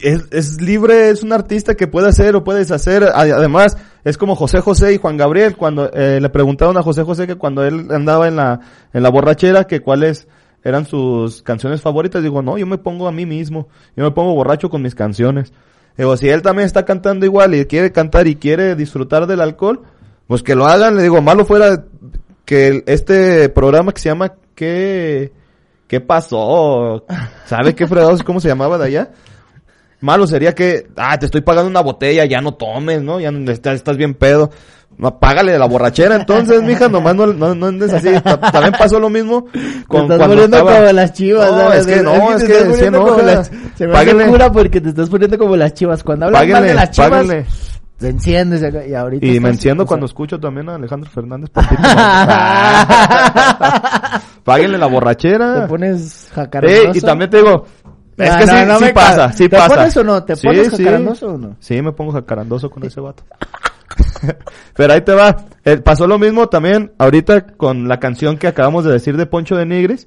es, es libre, es un artista que puede hacer o puede deshacer. Además, es como José José y Juan Gabriel. Cuando eh, le preguntaron a José José que cuando él andaba en la, en la borrachera, que cuáles eran sus canciones favoritas, digo, no, yo me pongo a mí mismo. Yo me pongo borracho con mis canciones. Digo, si él también está cantando igual y quiere cantar y quiere disfrutar del alcohol, pues que lo hagan. Le digo, malo fuera que este programa que se llama ¿Qué, qué pasó? ¿Sabe qué fregados cómo se llamaba de allá? Malo sería que, ah, te estoy pagando una botella, ya no tomes, ¿no? Ya no- estás, bien pedo. No, págale de la borrachera entonces, (laughs) mija, nomás no, no, no andes así. Ta- También pasó lo mismo con te estás poniendo estaba- como las chivas. No, ¿sabes? es que no, es que como enójale. las- Se me Páguenle. hace cura porque te estás poniendo como las chivas. Cuando hablas mal de las chivas, páguenle. te enciendes y ahorita Y me enciendo cuando escucho también a Alejandro Fernández. no. (laughs) (laughs) Páguenle la borrachera. Te pones Eh, jacarandoso. y también te digo, es que no, sí, no sí me pasa, sí ¿Te pasa. pones o no? ¿Te Sí, pones jacarandoso o no? Sí, me pongo jacarandoso con ese vato. (laughs) (laughs) Pero ahí te va. Eh, pasó lo mismo también ahorita con la canción que acabamos de decir de Poncho de Nigris.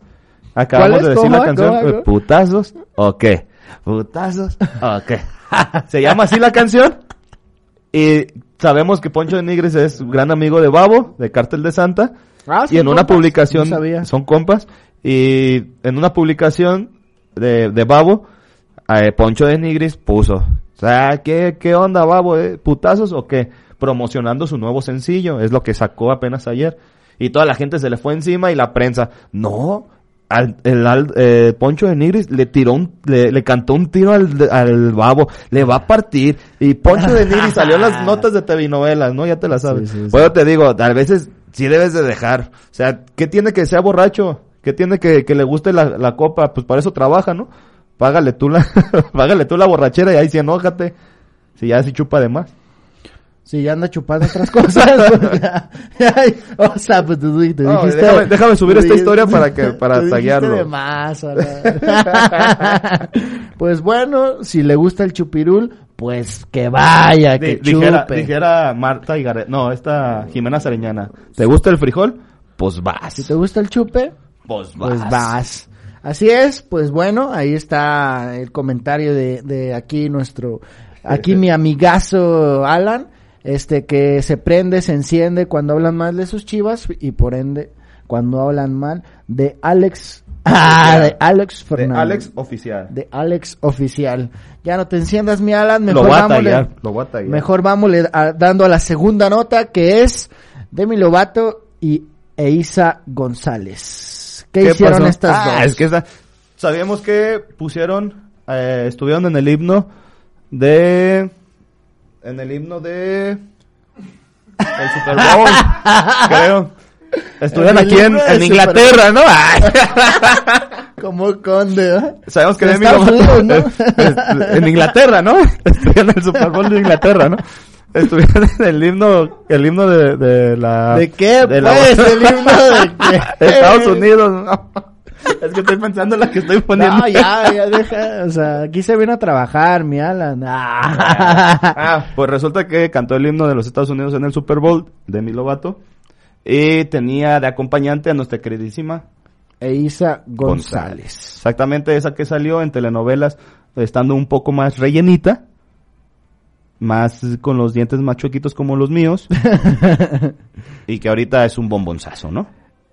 Acabamos de decir ¿Cómo? la canción ¿Cómo? eh, ¿Putazos o qué? ¿Putazos o qué? (laughs) Se llama así la canción. Y sabemos que Poncho de Nigris es gran amigo de Babo, de Cártel de Santa. Ah, y en una publicación, No son compas, y en una publicación de, de Babo, eh, Poncho de Nigris puso, o sea, ¿qué, qué onda Babo, eh? ¿Putazos o qué? Promocionando su nuevo sencillo, es lo que sacó apenas ayer. Y toda la gente se le fue encima y la prensa, no, al, el, al- eh, Poncho de Nigris le tiró un, le, le cantó un tiro al, al babo, le va a partir. Y Poncho de Nigris salió en las (laughs) notas de TV novelas, ¿no? Ya te la sabes. Sí, sí, sí. Por eso te digo, a veces sí debes de dejar. O sea, ¿qué tiene que sea borracho? ¿Qué tiene que, que le guste la, la copa? Pues para eso trabaja, ¿no? Págale tú la, (laughs) págale tú la borrachera y ahí sí enójate. Si ya sí chupa de más. Si ya anda chupando otras (laughs) cosas. pues (laughs) ya- ya- o sea, pues No, dijiste... déjame- déjame subir esta historia para que- para dijiste taguearlo. de más, Alan. pues bueno, si le gusta el chupirul, pues que vaya, que dijera, chupe. dijera Marta y no, esta Jimena Sariñana. ¿Te gusta el frijol? Pues vas. Si te gusta el chupe, Pues vas. pues vas. Así es, pues bueno, ahí está el comentario de, de aquí nuestro, aquí mi (laughs) amigazo Alan, este que se prende, se enciende cuando hablan mal de sus chivas y por ende cuando hablan mal de Alex, (laughs) ah, de Alex De Fernández. Alex Oficial. de Alex Oficial. Ya no te enciendas mi Alan, Lo mejor vámonos. Mejor vámonos a- dando a la segunda nota que es Demi Lovato y Eisa González. ¿Qué, hicieron pasó? estas Ah, dos? es que esta- sabíamos que pusieron, eh, estuvieron en el himno de, en el himno de, el Super Bowl, (laughs) creo. Estuvieron aquí (laughs) (laughs) en, Inglaterra, ¿no? Ay. Como conde, ¿eh? Sabemos que en Inglaterra, ¿no? Estuvieron en el Super Bowl de Inglaterra, ¿no? Estuvieron en el himno, el himno de, de la... ¿De qué, de la- pues? ¿El himno de (laughs) qué? Estados Unidos, no. Es que estoy pensando en la que estoy poniendo. No, ya, ya deja, o sea, aquí se viene a trabajar, mi Alan. Ah. Ah, pues resulta que cantó el himno de los Estados Unidos en el Super Bowl, Demi Lovato. Y tenía de acompañante a nuestra queridísima Eiza González. Exactamente esa que salió en telenovelas, estando un poco más rellenita. Más con los dientes más chuequitos como los míos. (laughs) y que ahorita es un bombonzazo, ¿no?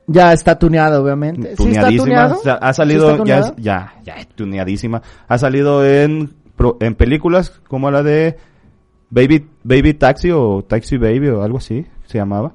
Ya está tuneado, obviamente. ¿Sí está Tuneadísima. ha ¿Sí salido, está ya, es- ya, ya, es tuneadísima. Ha salido en, en películas como la de Baby, Baby Taxi o Taxi Baby o algo así se llamaba.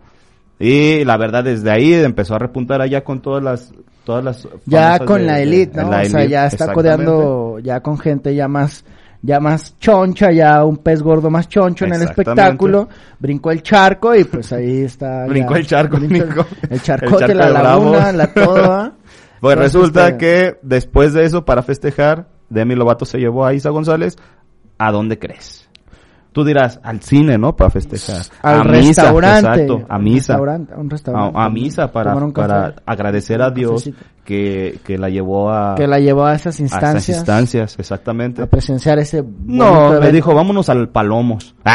Y la verdad, desde ahí empezó a repuntar allá con todas las, todas las. Ya con de- la elite, ¿no? la o sea, elite, ya está codeando ya con gente ya más, ya más choncha, ya un pez gordo más choncho en el espectáculo. Brincó el charco y pues ahí está. (laughs) Brincó el charco, Brincó. (laughs) El charcote, El charco la laguna, la (laughs) toda. Pues Entonces, resulta este, que después de eso, para festejar, Demi Lovato se llevó a Isa González. ¿A dónde crees? Tú dirás, al cine, ¿no? Para festejar. Al a misa, restaurante. exacto, a misa. restaurante, a un restaurante. A, a misa para, para agradecer a Dios que, que la llevó a, Que la llevó a esas a instancias. esas instancias, exactamente. A presenciar ese. No, bonito me evento. dijo, vámonos al Palomos. (laughs)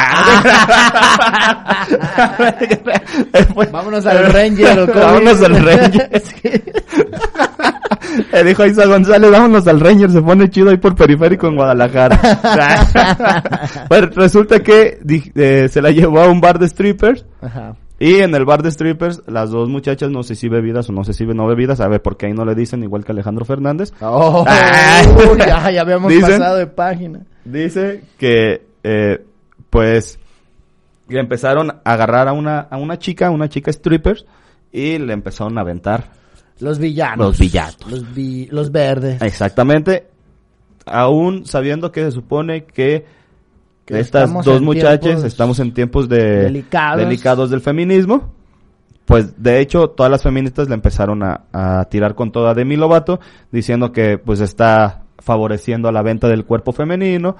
Vámonos al Ranger, ¿o cómo Vámonos al Ranger. (laughs) (laughs) Le dijo Isa González, vámonos al Ranger, se pone chido ahí por periférico en Guadalajara. (laughs) pues resulta que eh, se la llevó a un bar de strippers Ajá. y en el bar de strippers las dos muchachas, no sé si bebidas o no sé si no bebidas, a ver por qué ahí no le dicen igual que Alejandro Fernández. Oh, (laughs) ya, ya habíamos Dicen- pasado de página. Dice que, eh, pues, le empezaron a agarrar a una, a una chica, una chica strippers, y le empezaron a aventar. Los villanos. Los villanos. Los, vi- los verdes. Exactamente. Aún sabiendo que se supone que, Que estas dos muchachas estamos en tiempos de delicados. delicados del feminismo. Pues de hecho todas las feministas le empezaron a, a tirar con toda Demi Lovato diciendo que pues está favoreciendo a la venta del cuerpo femenino,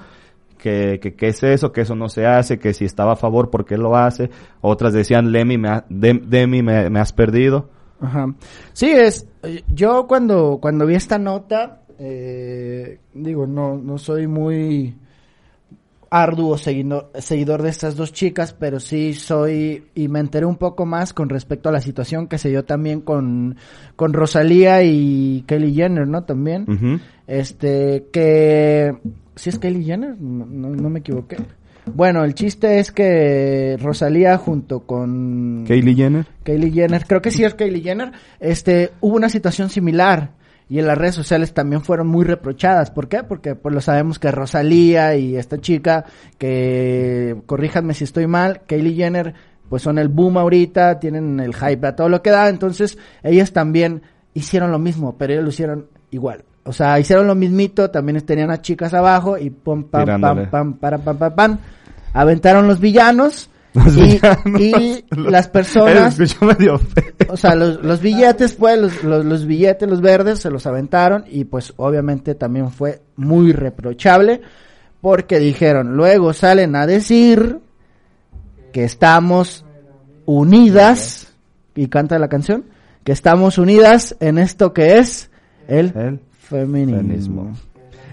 que, que, que es eso, que eso no se hace, que si estaba a favor, ¿por qué lo hace? Otras decían, Lemmy, me ha- Demi, me, me has perdido. Ajá. Sí, es. eh, Yo cuando, cuando vi esta nota, eh, digo, no, no soy muy arduo seguidor, seguidor de estas dos chicas, pero sí soy y me enteré un poco más con respecto a la situación que se dio también con, con Rosalía y Kelly Jenner, ¿no? También. Este, que... ¿Sí es Kylie Jenner? No, no, no me equivoqué. Bueno, el chiste es que Rosalía junto con... Kylie Jenner. Kylie Jenner, creo que sí es Kylie Jenner, este, hubo una situación similar y en las redes sociales también fueron muy reprochadas. ¿Por qué? Porque pues lo sabemos que Rosalía y esta chica, que corríjanme si estoy mal, Kylie Jenner, pues son el boom ahorita, tienen el hype a todo lo que da, entonces ellas también hicieron lo mismo, pero ellos lo hicieron igual. O sea, hicieron lo mismito, también tenían a chicas abajo y pum, pam, Tirándole. pam, pam, para, pam, pam, pam. Aventaron los villanos (laughs) Los y, villanos. y las personas, medio o sea, los, los billetes, pues, los, los, los billetes, los verdes, se los aventaron y pues obviamente también fue muy reprochable porque dijeron, luego salen a decir que estamos unidas, y canta la canción, que estamos unidas en esto que es el El feminismo. feminismo.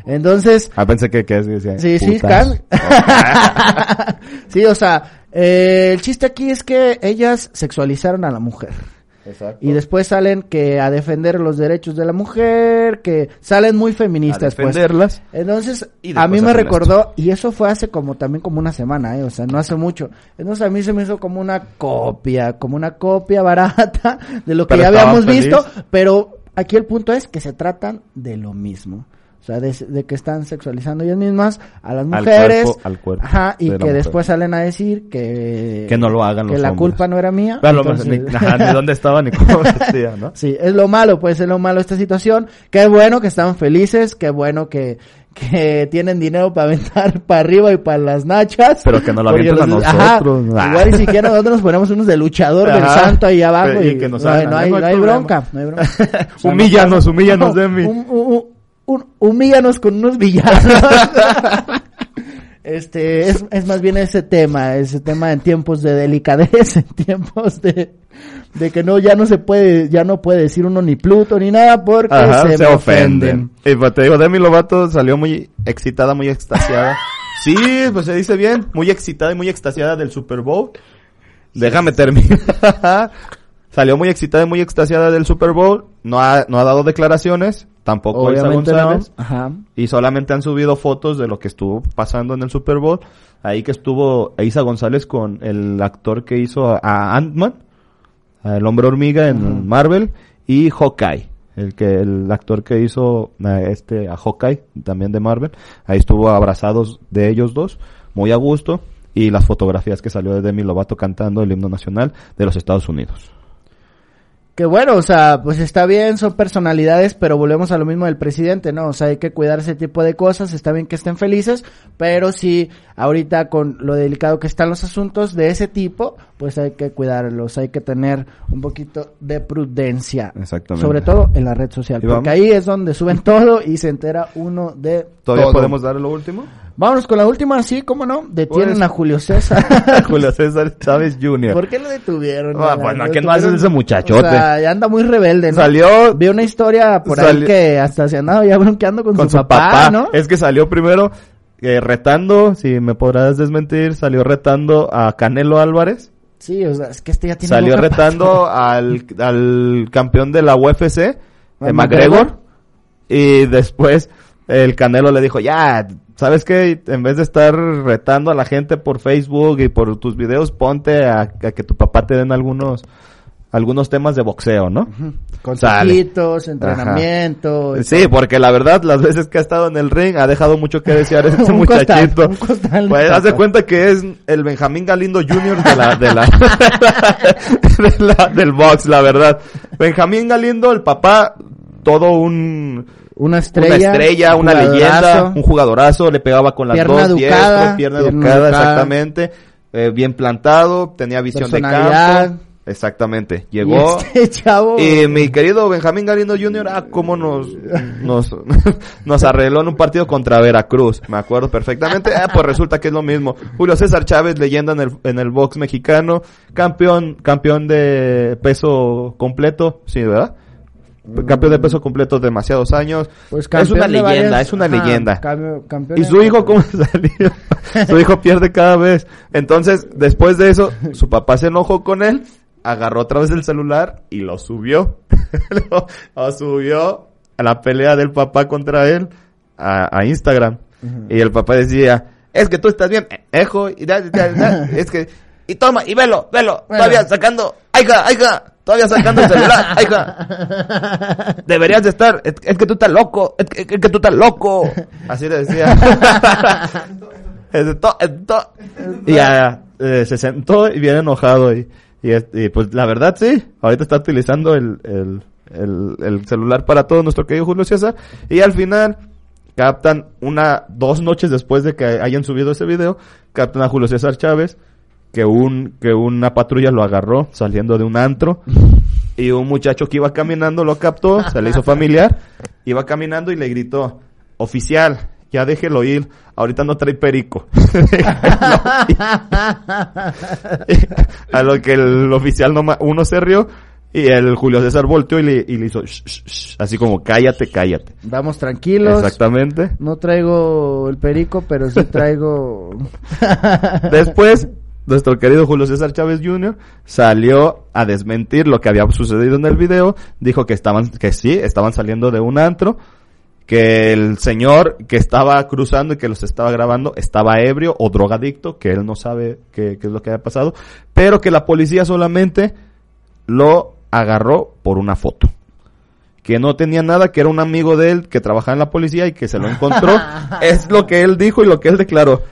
Entonces, Ah, pensé que, que decía. Sí, sí, putas. can. (laughs) sí, o sea, eh, el chiste aquí es que ellas sexualizaron a la mujer. Exacto. Y después salen que a defender los derechos de la mujer, que salen muy a feministas, pues. defenderlas. Entonces, Y a mí me recordó, y eso fue hace como también como una semana, ¿eh? o sea, no hace mucho. Entonces a mí se me hizo como una copia, como una copia barata de lo que Pero ya habíamos visto, pero aquí el punto es que se tratan de lo mismo. O sea, de, de que están sexualizando ellas mismas a las Al mujeres. cuerpo- al cuerpo Ajá, y de que después salen a decir que... Que no lo hagan Que la culpa no era mía. Pero, entonces- ni, ajá, ni (laughs) dónde estaba ni cómo vestía, ¿no? Sí, es lo malo, pues es lo malo esta situación. Qué bueno que estaban felices, qué bueno que, que tienen dinero para aventar (laughs) para arriba y para las nachas. Pero que no lo avienten a ajá, nosotros. Ah. Igual ni siquiera nosotros nos ponemos unos de luchador del Ajá. santo ahí abajo Y y, que nos no, hay- no hay, no bronca, no hay bronca. O sea, (laughs) Humíllanos, no- humíllanos, no, Demi. un- un- un- humíllanos con unos villanos. (laughs) Este, es, es más bien ese tema, ese tema en tiempos de delicadez, (laughs) en tiempos de, de que no, ya no se puede, ya no puede decir uno ni Pluto ni nada porque Ajá, se, se, ofenden. Y pues te digo, Demi Lovato salió muy excitada, muy extasiada. (laughs) sí, pues se dice bien, muy excitada y muy extasiada del Super Bowl. Déjame terminar. (laughs) salió muy excitada y muy extasiada del Super Bowl. No ha, no ha dado declaraciones, tampoco Obviamente no. González. Ajá. Y solamente han subido fotos de lo que estuvo pasando en el Super Bowl. Ahí que estuvo Isa González con el actor que hizo a, a Ant-Man, el hombre hormiga en Marvel, y Hawkeye, el que el actor que hizo a este a Hawkeye, también de Marvel. Ahí estuvo abrazados de ellos dos, muy a gusto. Y las fotografías que salió de Demi Lovato cantando el himno nacional de los Estados Unidos. Que bueno, o sea, pues está bien, son personalidades, pero volvemos a lo mismo del presidente, ¿no? O sea, hay que cuidar ese tipo de cosas, está bien que estén felices, pero sí, ahorita con lo delicado que están los asuntos de ese tipo, pues hay que cuidarlos, hay que tener un poquito de prudencia. Exactamente. Sobre todo en la red social, ¿Y porque ahí es donde suben (laughs) todo y se entera uno de ¿Todavía todo. podemos dar lo último? Vámonos con la última, sí, cómo no, detienen Pues- a Julio César. (laughs) Julio César Chávez Jr. ¿Por qué lo detuvieron? Ah, bueno, ¿qué no haces ese muchachote? O sea, ya anda muy rebelde, ¿no? Salió Vi una historia por ahí que hasta se andaba ya bronqueando con, con su, su papá, papá. ¿no? Es que salió primero eh, retando, si me podrás desmentir, salió retando a Canelo Álvarez. Sí, o sea, es que este ya tiene Salió retando al, al campeón de la UFC, ¿A eh, McGregor? McGregor. Y después el Canelo le dijo, ya, ¿sabes qué? En vez de estar retando a la gente por Facebook y por tus videos, ponte a, a que tu papá te den algunos algunos temas de boxeo, ¿no? Consejitos, entrenamiento. y Sí, porque la verdad, las veces que ha estado en el ring, ha dejado mucho que desear (laughs) ese Un muchachito. costal, costal pues haz de cuenta que es el Benjamín Galindo Jr. de la, de la, (laughs) de la- del box, la verdad. Benjamín Galindo, el papá, todo un, Una estrella. una estrella, una jugadorazo. leyenda, un jugadorazo, le pegaba con las Pierna dos, educada, diestro, pierna, pierna educada, educada. exactamente, eh, bien plantado, tenía visión de campo, exactamente, Y llegó, este (laughs) chavo. y mi querido Benjamín Galindo Jr., ah, cómo nos, nos, (laughs) nos arregló en un partido contra Veracruz, me acuerdo perfectamente, ah, pues resulta que es lo mismo. Julio César Chávez, leyenda en el, en el box mexicano, campeón, campeón de peso completo, sí, ¿verdad? Campeón de peso completo demasiados años. Pues es una de leyenda, varias- es una ajá, leyenda. ¿Y su hijo cómo (laughs) salió? su hijo pierde cada vez. Entonces, después de eso, su papá se enojó con él, agarró otra vez el celular y lo subió. (laughs) lo, lo subió a la pelea del papá contra él a, a Instagram. Y el papá decía, es que tú estás bien, hijo, y da- da- da, (laughs) es que, y toma, y velo, velo, todavía sacando, aiga, aiga, todavía sacando el celular, (laughs) aiga. Deberías de estar, es, es que tú estás loco, es que, es que tú estás loco. Así le decía. (laughs) Y ya eh, se sentó y bien enojado y, y, pues la verdad sí, ahorita está utilizando el, el, el, el celular para todo nuestro querido Julio César y al final captan una, dos noches después de que hayan subido ese video, captan a Julio César Chávez que un, que una patrulla lo agarró saliendo de un antro y un muchacho que iba caminando lo captó, se le hizo familiar, iba caminando y le gritó, oficial, ya déjelo ir, ahorita no trae perico. (laughs) a lo que el oficial no uno se rió y el Julio César volteó y le, y le hizo "Shh, shh, shh", así como cállate, cállate. Vamos tranquilos. Exactamente. No traigo el perico, pero sí traigo. (laughs) (laughs) Después, nuestro querido Julio César Chávez Jr. salió a desmentir lo que había sucedido en el video. Dijo que estaban, que sí, estaban saliendo de un antro. Que el señor que estaba cruzando y que los estaba grabando estaba ebrio o drogadicto, que él no sabe qué, qué es lo que había pasado. Pero que la policía solamente lo agarró por una foto. Que no tenía nada, que era un amigo de él que trabajaba en la policía y que se lo encontró. (laughs) es lo que él dijo y lo que él declaró.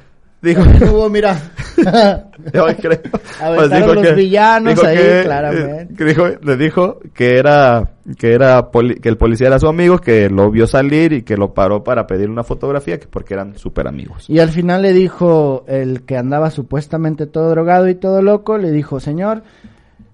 Dijo, Hubo, mira. (laughs) Yo creo. (laughs) Aventaron los villanos ahí, que, claramente. eh, que dijo, le dijo que era, que era, poli- que el policía era su amigo, que lo vio salir y que lo paró para pedir una fotografía, que porque eran súper amigos. Y al final le dijo el que andaba supuestamente todo drogado y todo loco, le dijo, señor,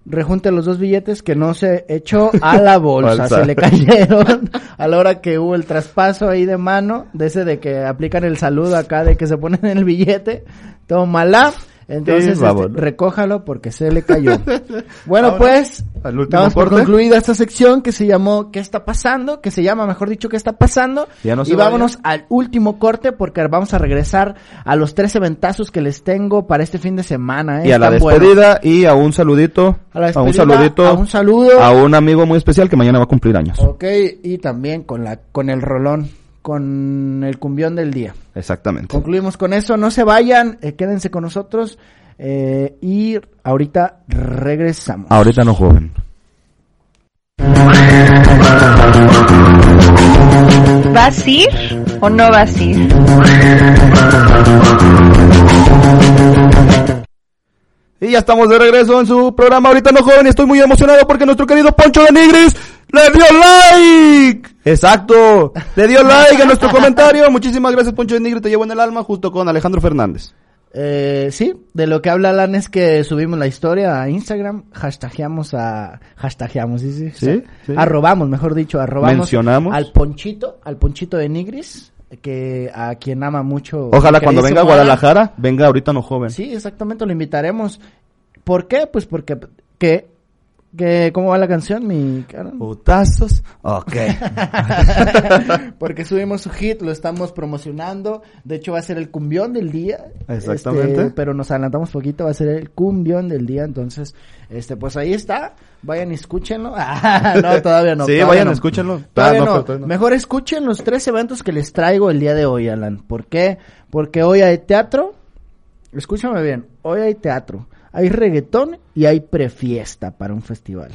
rejunte los dos billetes que no se echó a la (laughs) bolsa, Bolsa. se le cayeron (laughs) a la hora que hubo el traspaso ahí de mano, de ese de que aplican el saludo acá, de que se ponen en el billete, tómala. Entonces, Sí, este, recójalo porque se le cayó. (laughs) bueno, pues, damos por concluida esta sección que se llamó ¿Qué está pasando? Que se llama, mejor dicho, ¿Qué está pasando? Ya no se y vámonos al último corte porque vamos a regresar a los 13 ventazos que les tengo para este fin de semana. ¿eh? Y a la Están buenos. despedida y a un saludito, A la a un saludito, a un saludo. a un amigo muy especial que mañana va a cumplir años. Ok, y también con la con el rolón, con el cumbión del día. Exactamente. Concluimos con eso, no se vayan, eh, quédense con nosotros eh, y ahorita regresamos. Ahorita no joven. ¿Vas a ir o no vas a ir? Y ya estamos de regreso en su programa Ahorita no joven estoy muy emocionado porque nuestro querido Poncho de Nigris le dio like. Exacto. Le dio like a nuestro comentario. Muchísimas gracias Poncho de Nigris, te llevo en el alma junto con Alejandro Fernández. Eh, sí, de lo que habla Alan es que subimos la historia a Instagram, hashtagueamos a, hashtagueamos, sí, sí, Sí, sí. arrobamos, mejor dicho, arrobamos Mencionamos. al Ponchito, al Ponchito de Nigris, que a quien ama mucho. Ojalá cuando venga a. Guadalajara, venga ahorita no joven. Sí, exactamente, lo invitaremos. ¿Por qué? Pues porque, que, que, ¿cómo va la canción, mi cara? Putazos. Ok. (laughs) Porque subimos su hit, lo estamos promocionando. De hecho, va a ser el cumbión del día. Exactamente. Este, pero nos adelantamos poquito, va a ser el cumbión del día. Entonces, este, pues ahí está. Vayan y escúchenlo. (laughs) Ah, no, todavía no. Sí, todavía vayan, no. escúchenlo. Todavía Ah, no, no. pero todavía no. Mejor escuchen los tres eventos que les traigo el día de hoy, Alan. ¿Por qué? Porque hoy hay teatro. Escúchame bien. Hoy hay teatro. Hay reggaetón y hay prefiesta para un festival.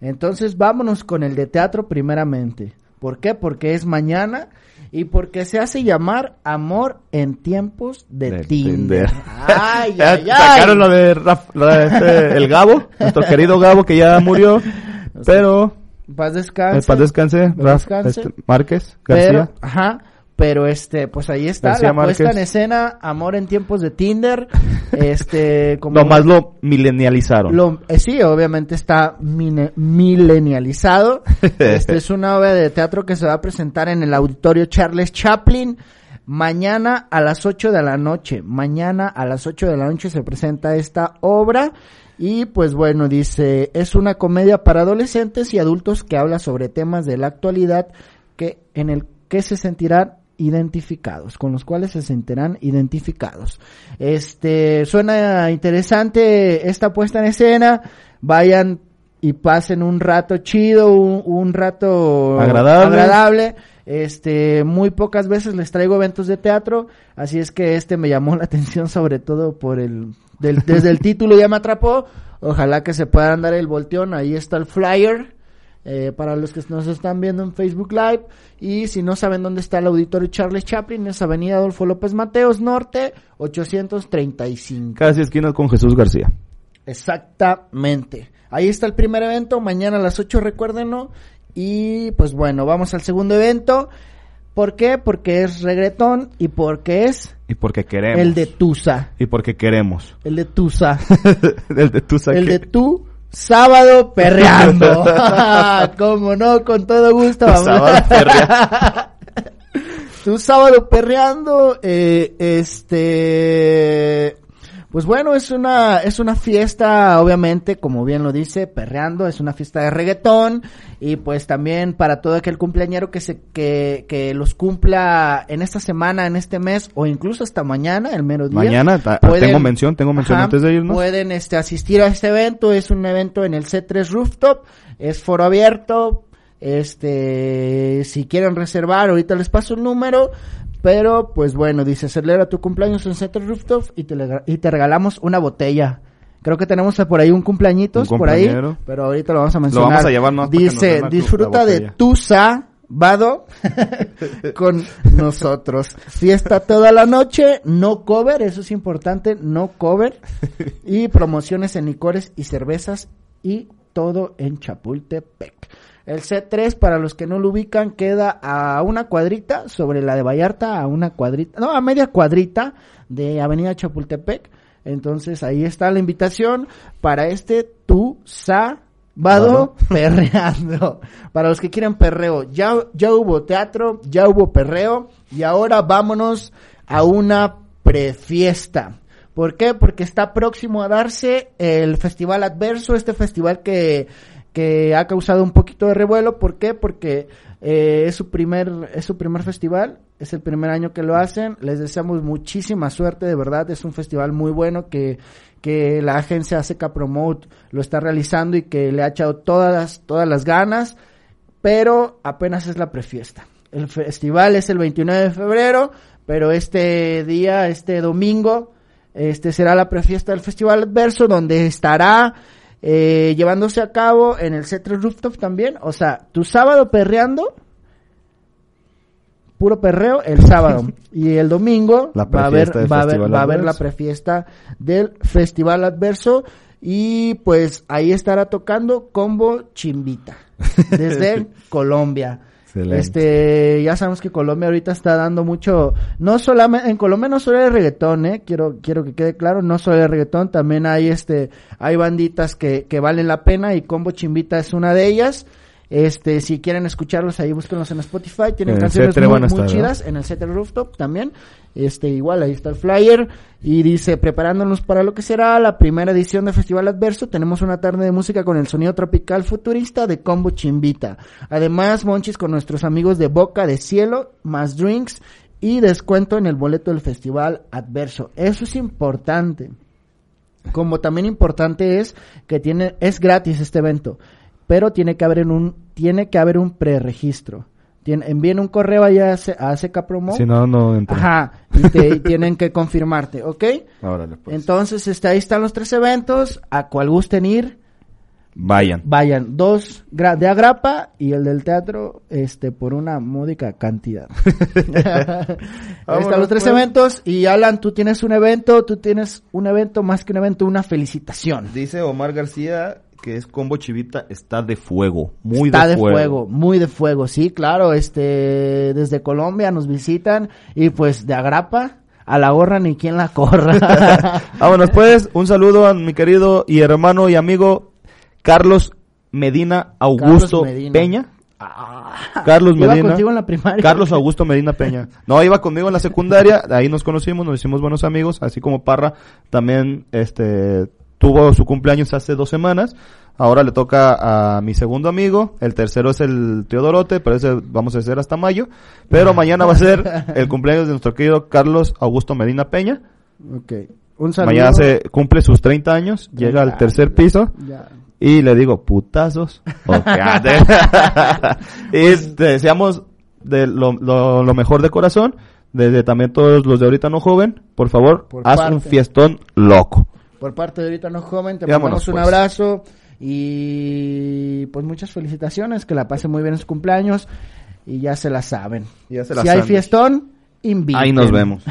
Entonces vámonos con el de teatro primeramente. ¿Por qué? Porque es mañana y porque se hace llamar Amor en tiempos de Tinder. Tinder. (laughs) Ay. Sacaron lo de Raf- lo de este, el Gabo, (laughs) nuestro querido Gabo que ya murió, pero Paz descanse. eh, paz descanse, Raf, descanse. este, Márquez, Pero, García. ajá, pero este, pues ahí está García la puesta Márquez. en escena, Amor en tiempos de Tinder. (laughs) este, como Nomás lo milenializaron. Lo- eh, sí, obviamente está mine- milenializado. (laughs) Este es una obra de teatro que se va a presentar en el auditorio Charles Chaplin mañana a las 8 de la noche. Mañana a las 8 de la noche se presenta esta obra. Y pues bueno, dice, es una comedia para adolescentes y adultos que habla sobre temas de la actualidad que en el que se sentirán identificados, con los cuales se sentirán identificados. Este, suena interesante esta puesta en escena. Vayan y pasen un rato chido, un, un rato Agradable. agradable. Este, muy pocas veces les traigo eventos de teatro, así es que este me llamó (laughs) la atención sobre todo por el, del- desde el título ya me atrapó. Ojalá que se puedan dar el volteón, ahí está el flyer. Eh, para los que nos están viendo en Facebook Live y si no saben dónde está el auditorio Charles Chaplin es Avenida Adolfo López Mateos Norte 835 Casi esquinas con Jesús García. Exactamente. Ahí está el primer evento, mañana a las 8 recuérdenlo. Y pues bueno, vamos al segundo evento. ¿Por qué? Porque es reggaetón y porque es Y porque queremos. el de Tusa. Y porque queremos. El de Tusa. (laughs) el de tu el de tu sábado perreando. (laughs) (laughs) Como no, con todo gusto. Vamos. Sábado perreando. (laughs) tu sábado perreando, eh, este, pues bueno, es una, es una fiesta, obviamente, como bien lo dice, perreando, es una fiesta de reggaetón, y pues también para todo aquel cumpleañero que se, que, que los cumpla en esta semana, en este mes, o incluso hasta mañana, el mero día. Mañana, ta- tengo mención, tengo mención antes de irnos. Pueden, este, asistir a este evento, es un evento en el C3 Rooftop, es foro abierto, este, si quieren reservar, ahorita les paso el número, pero pues bueno, dice, celebra tu cumpleaños en C3 Rooftop y te, y te regalamos una botella. Creo que tenemos por ahí un cumpleañitos Un por ahí, pero ahorita lo vamos a mencionar. vamos a llevar, ¿no? Para que nos Dice, disfruta de botella". Tusa, Vado (laughs) con nosotros. Fiesta toda la noche, no cover, eso es importante, no cover. (laughs) Y promociones en licores y cervezas y todo en Chapultepec. El C3, para los que no lo ubican, queda a una cuadrita sobre la de Vallarta, a una cuadrita, no, a media cuadrita de Avenida Chapultepec. Entonces ahí está la invitación para este tu sábado (laughs) perreando. Para los que quieren perreo, ya, ya hubo teatro, ya hubo perreo y ahora vámonos a una prefiesta. ¿Por qué? Porque está próximo a darse el Festival Adverso, este festival que, que ha causado un poquito de revuelo. ¿Por qué? Porque eh, es su primer, es su primer festival, es el primer año que lo hacen. Les deseamos muchísima suerte, de verdad, es un festival muy bueno que, que la agencia ACK Promote lo está realizando y que le ha echado todas, todas las ganas, pero apenas es la prefiesta. El festival es el 29 de febrero, pero este día, este domingo, este será la prefiesta del Festival Adverso, donde estará eh, llevándose a cabo en el C3 Rooftop también. O sea, tu sábado perreando, puro perreo el sábado. (laughs) y el domingo La va a haber, va a haber, va a haber la prefiesta del Festival Adverso. Y pues ahí estará tocando Combo Chimbita. Desde (laughs) Colombia. Este, ya sabemos que Colombia ahorita está dando mucho, no solamente, en Colombia no solo hay reggaetón, eh, quiero, quiero que quede claro, no solo hay reggaetón, también hay este, hay banditas que, que valen la pena y Combo Chimbita es una de ellas. Este, si quieren escucharlos ahí, búsquenlos en Spotify, tienen En canciones C3 muy, chidas, en el Setter Rooftop también. Este, igual, ahí está el flyer. Y dice, preparándonos para lo que será la primera edición de Festival Adverso, tenemos una tarde de música con el sonido tropical futurista de Combo Chimbita. Además, monchis con nuestros amigos de Boca de Cielo, más drinks y descuento en el boleto del Festival Adverso. Eso es importante. Como también importante es que tiene, es gratis este evento, pero tiene que haber un, tiene que haber un preregistro. Envíen un correo allá a, a CK Promo. Si no, no entra. Ajá, y, te- y tienen que confirmarte, ¿ok? (laughs) Órale, pues. Entonces, este, ahí están los tres eventos, a cual gusten ir, Vayan. vayan, dos de Agrapa y el del teatro, este, por una módica cantidad. (laughs) (laughs) ahí están los tres pues. eventos, y Alan, tú tienes un evento, tú tienes un evento más que un evento, una felicitación. Dice Omar García que es combo chivita, está de fuego. Muy Está de, de fuego. muy de fuego, sí, claro, este, desde Colombia nos visitan, y pues de Agrapa, a la gorra ni quien la corra. (laughs) Vámonos pues, un saludo a mi querido y hermano y amigo Carlos Medina Augusto Carlos Medina. Peña. Carlos Iba Medina. contigo en la primaria. Carlos Augusto Medina Peña. No, iba conmigo en la secundaria, ahí nos conocimos, nos hicimos buenos amigos, así como Parra también este tuvo su cumpleaños hace dos semanas. Ahora le toca a mi segundo amigo, el tercero es el Teodorote, pero ese vamos a hacer hasta mayo. Pero (laughs) mañana va a ser el cumpleaños de nuestro querido Carlos Augusto Medina Peña. Ok. Un saludo. Mañana se cumple sus 30 años, llega al tercer piso Ya. y le digo, putazos. (laughs) Ok, ande. (laughs) y te deseamos de lo, lo, lo mejor de corazón. Desde también todos los de ahorita no joven, por favor, Por haz parte. un fiestón loco. Por parte de ahorita no joven, te mandamos un pues. abrazo y pues muchas felicitaciones, que la pase muy bien en su cumpleaños y ya se la saben. Ya se la si hay fiestón, inviten. Ahí nos vemos.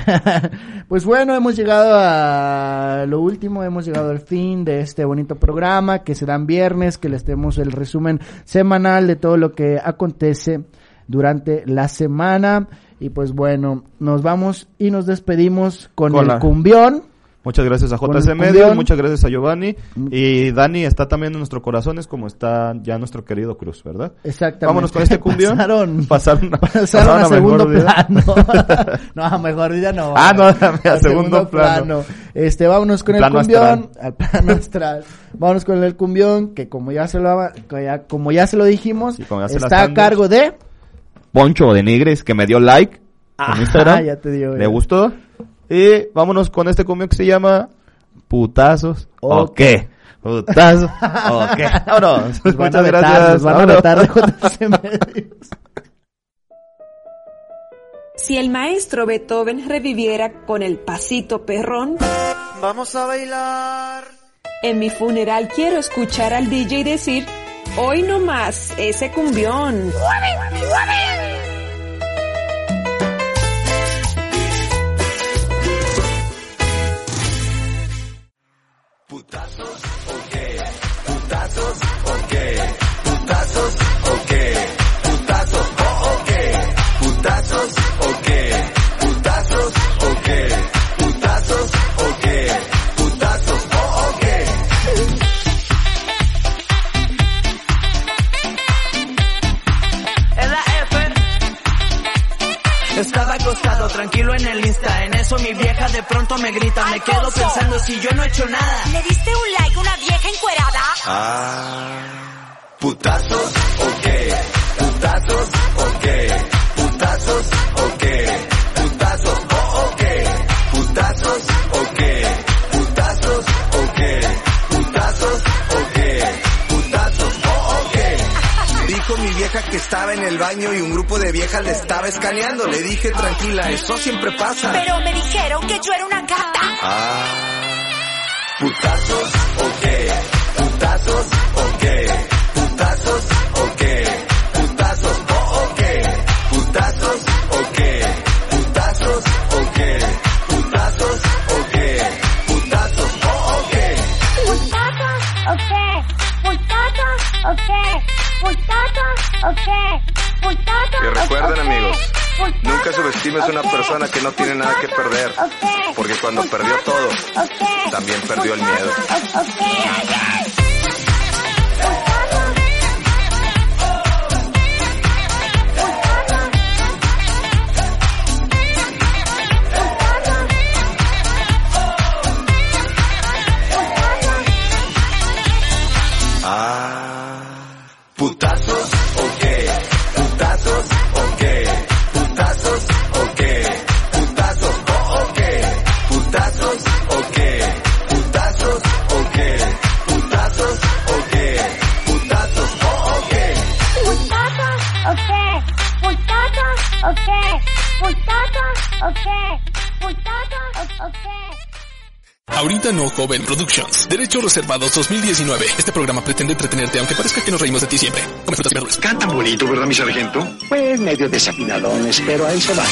(laughs) pues bueno, hemos llegado a lo último, hemos llegado al fin de este bonito programa que se dan viernes, que les tenemos el resumen semanal de todo lo que acontece durante la semana. Y pues bueno, nos vamos y nos despedimos con, el cumbión. Muchas gracias a JC. Medios, muchas gracias a Giovanni. Y Dani está también en nuestros corazones como está ya nuestro querido Cruz, ¿verdad? Exactamente. Vámonos con este cumbión. Pasaron, (laughs) Pasaron, a- pasaron a segundo plano. (laughs) (laughs) no, a mejor vida no. Ah, no, a segundo plano. Este, vámonos con El cumbión. Al plano astral. Vámonos con el cumbión, que como ya se lo, ya- como ya se lo dijimos, Sí, está a cargo de... Poncho de Nigres que me dio like Ah, en Instagram. ya te dio, ¿Le gustó? Y vámonos con este cumbión que se llama Putazos o okay. qué. Putazos o qué. (laughs) Vámonos. Muchas gracias. (laughs) Si el maestro Beethoven reviviera con el pasito perrón. Vamos a bailar. En mi funeral quiero escuchar al DJ decir, hoy no más, ese cumbión. escaneando. Le dije, tranquila, eso siempre pasa. Pero me dijeron que yo era una Es una persona que no tiene nada que perder, porque cuando perdió todo, también perdió el miedo. Joven Productions. Derechos reservados 2019. Este programa pretende entretenerte, aunque parezca que nos reímos de ti siempre. Come frutas y verduras. Cantan bonito, ¿verdad, mi sargento? Pues medio desafinadones, pero ahí se va.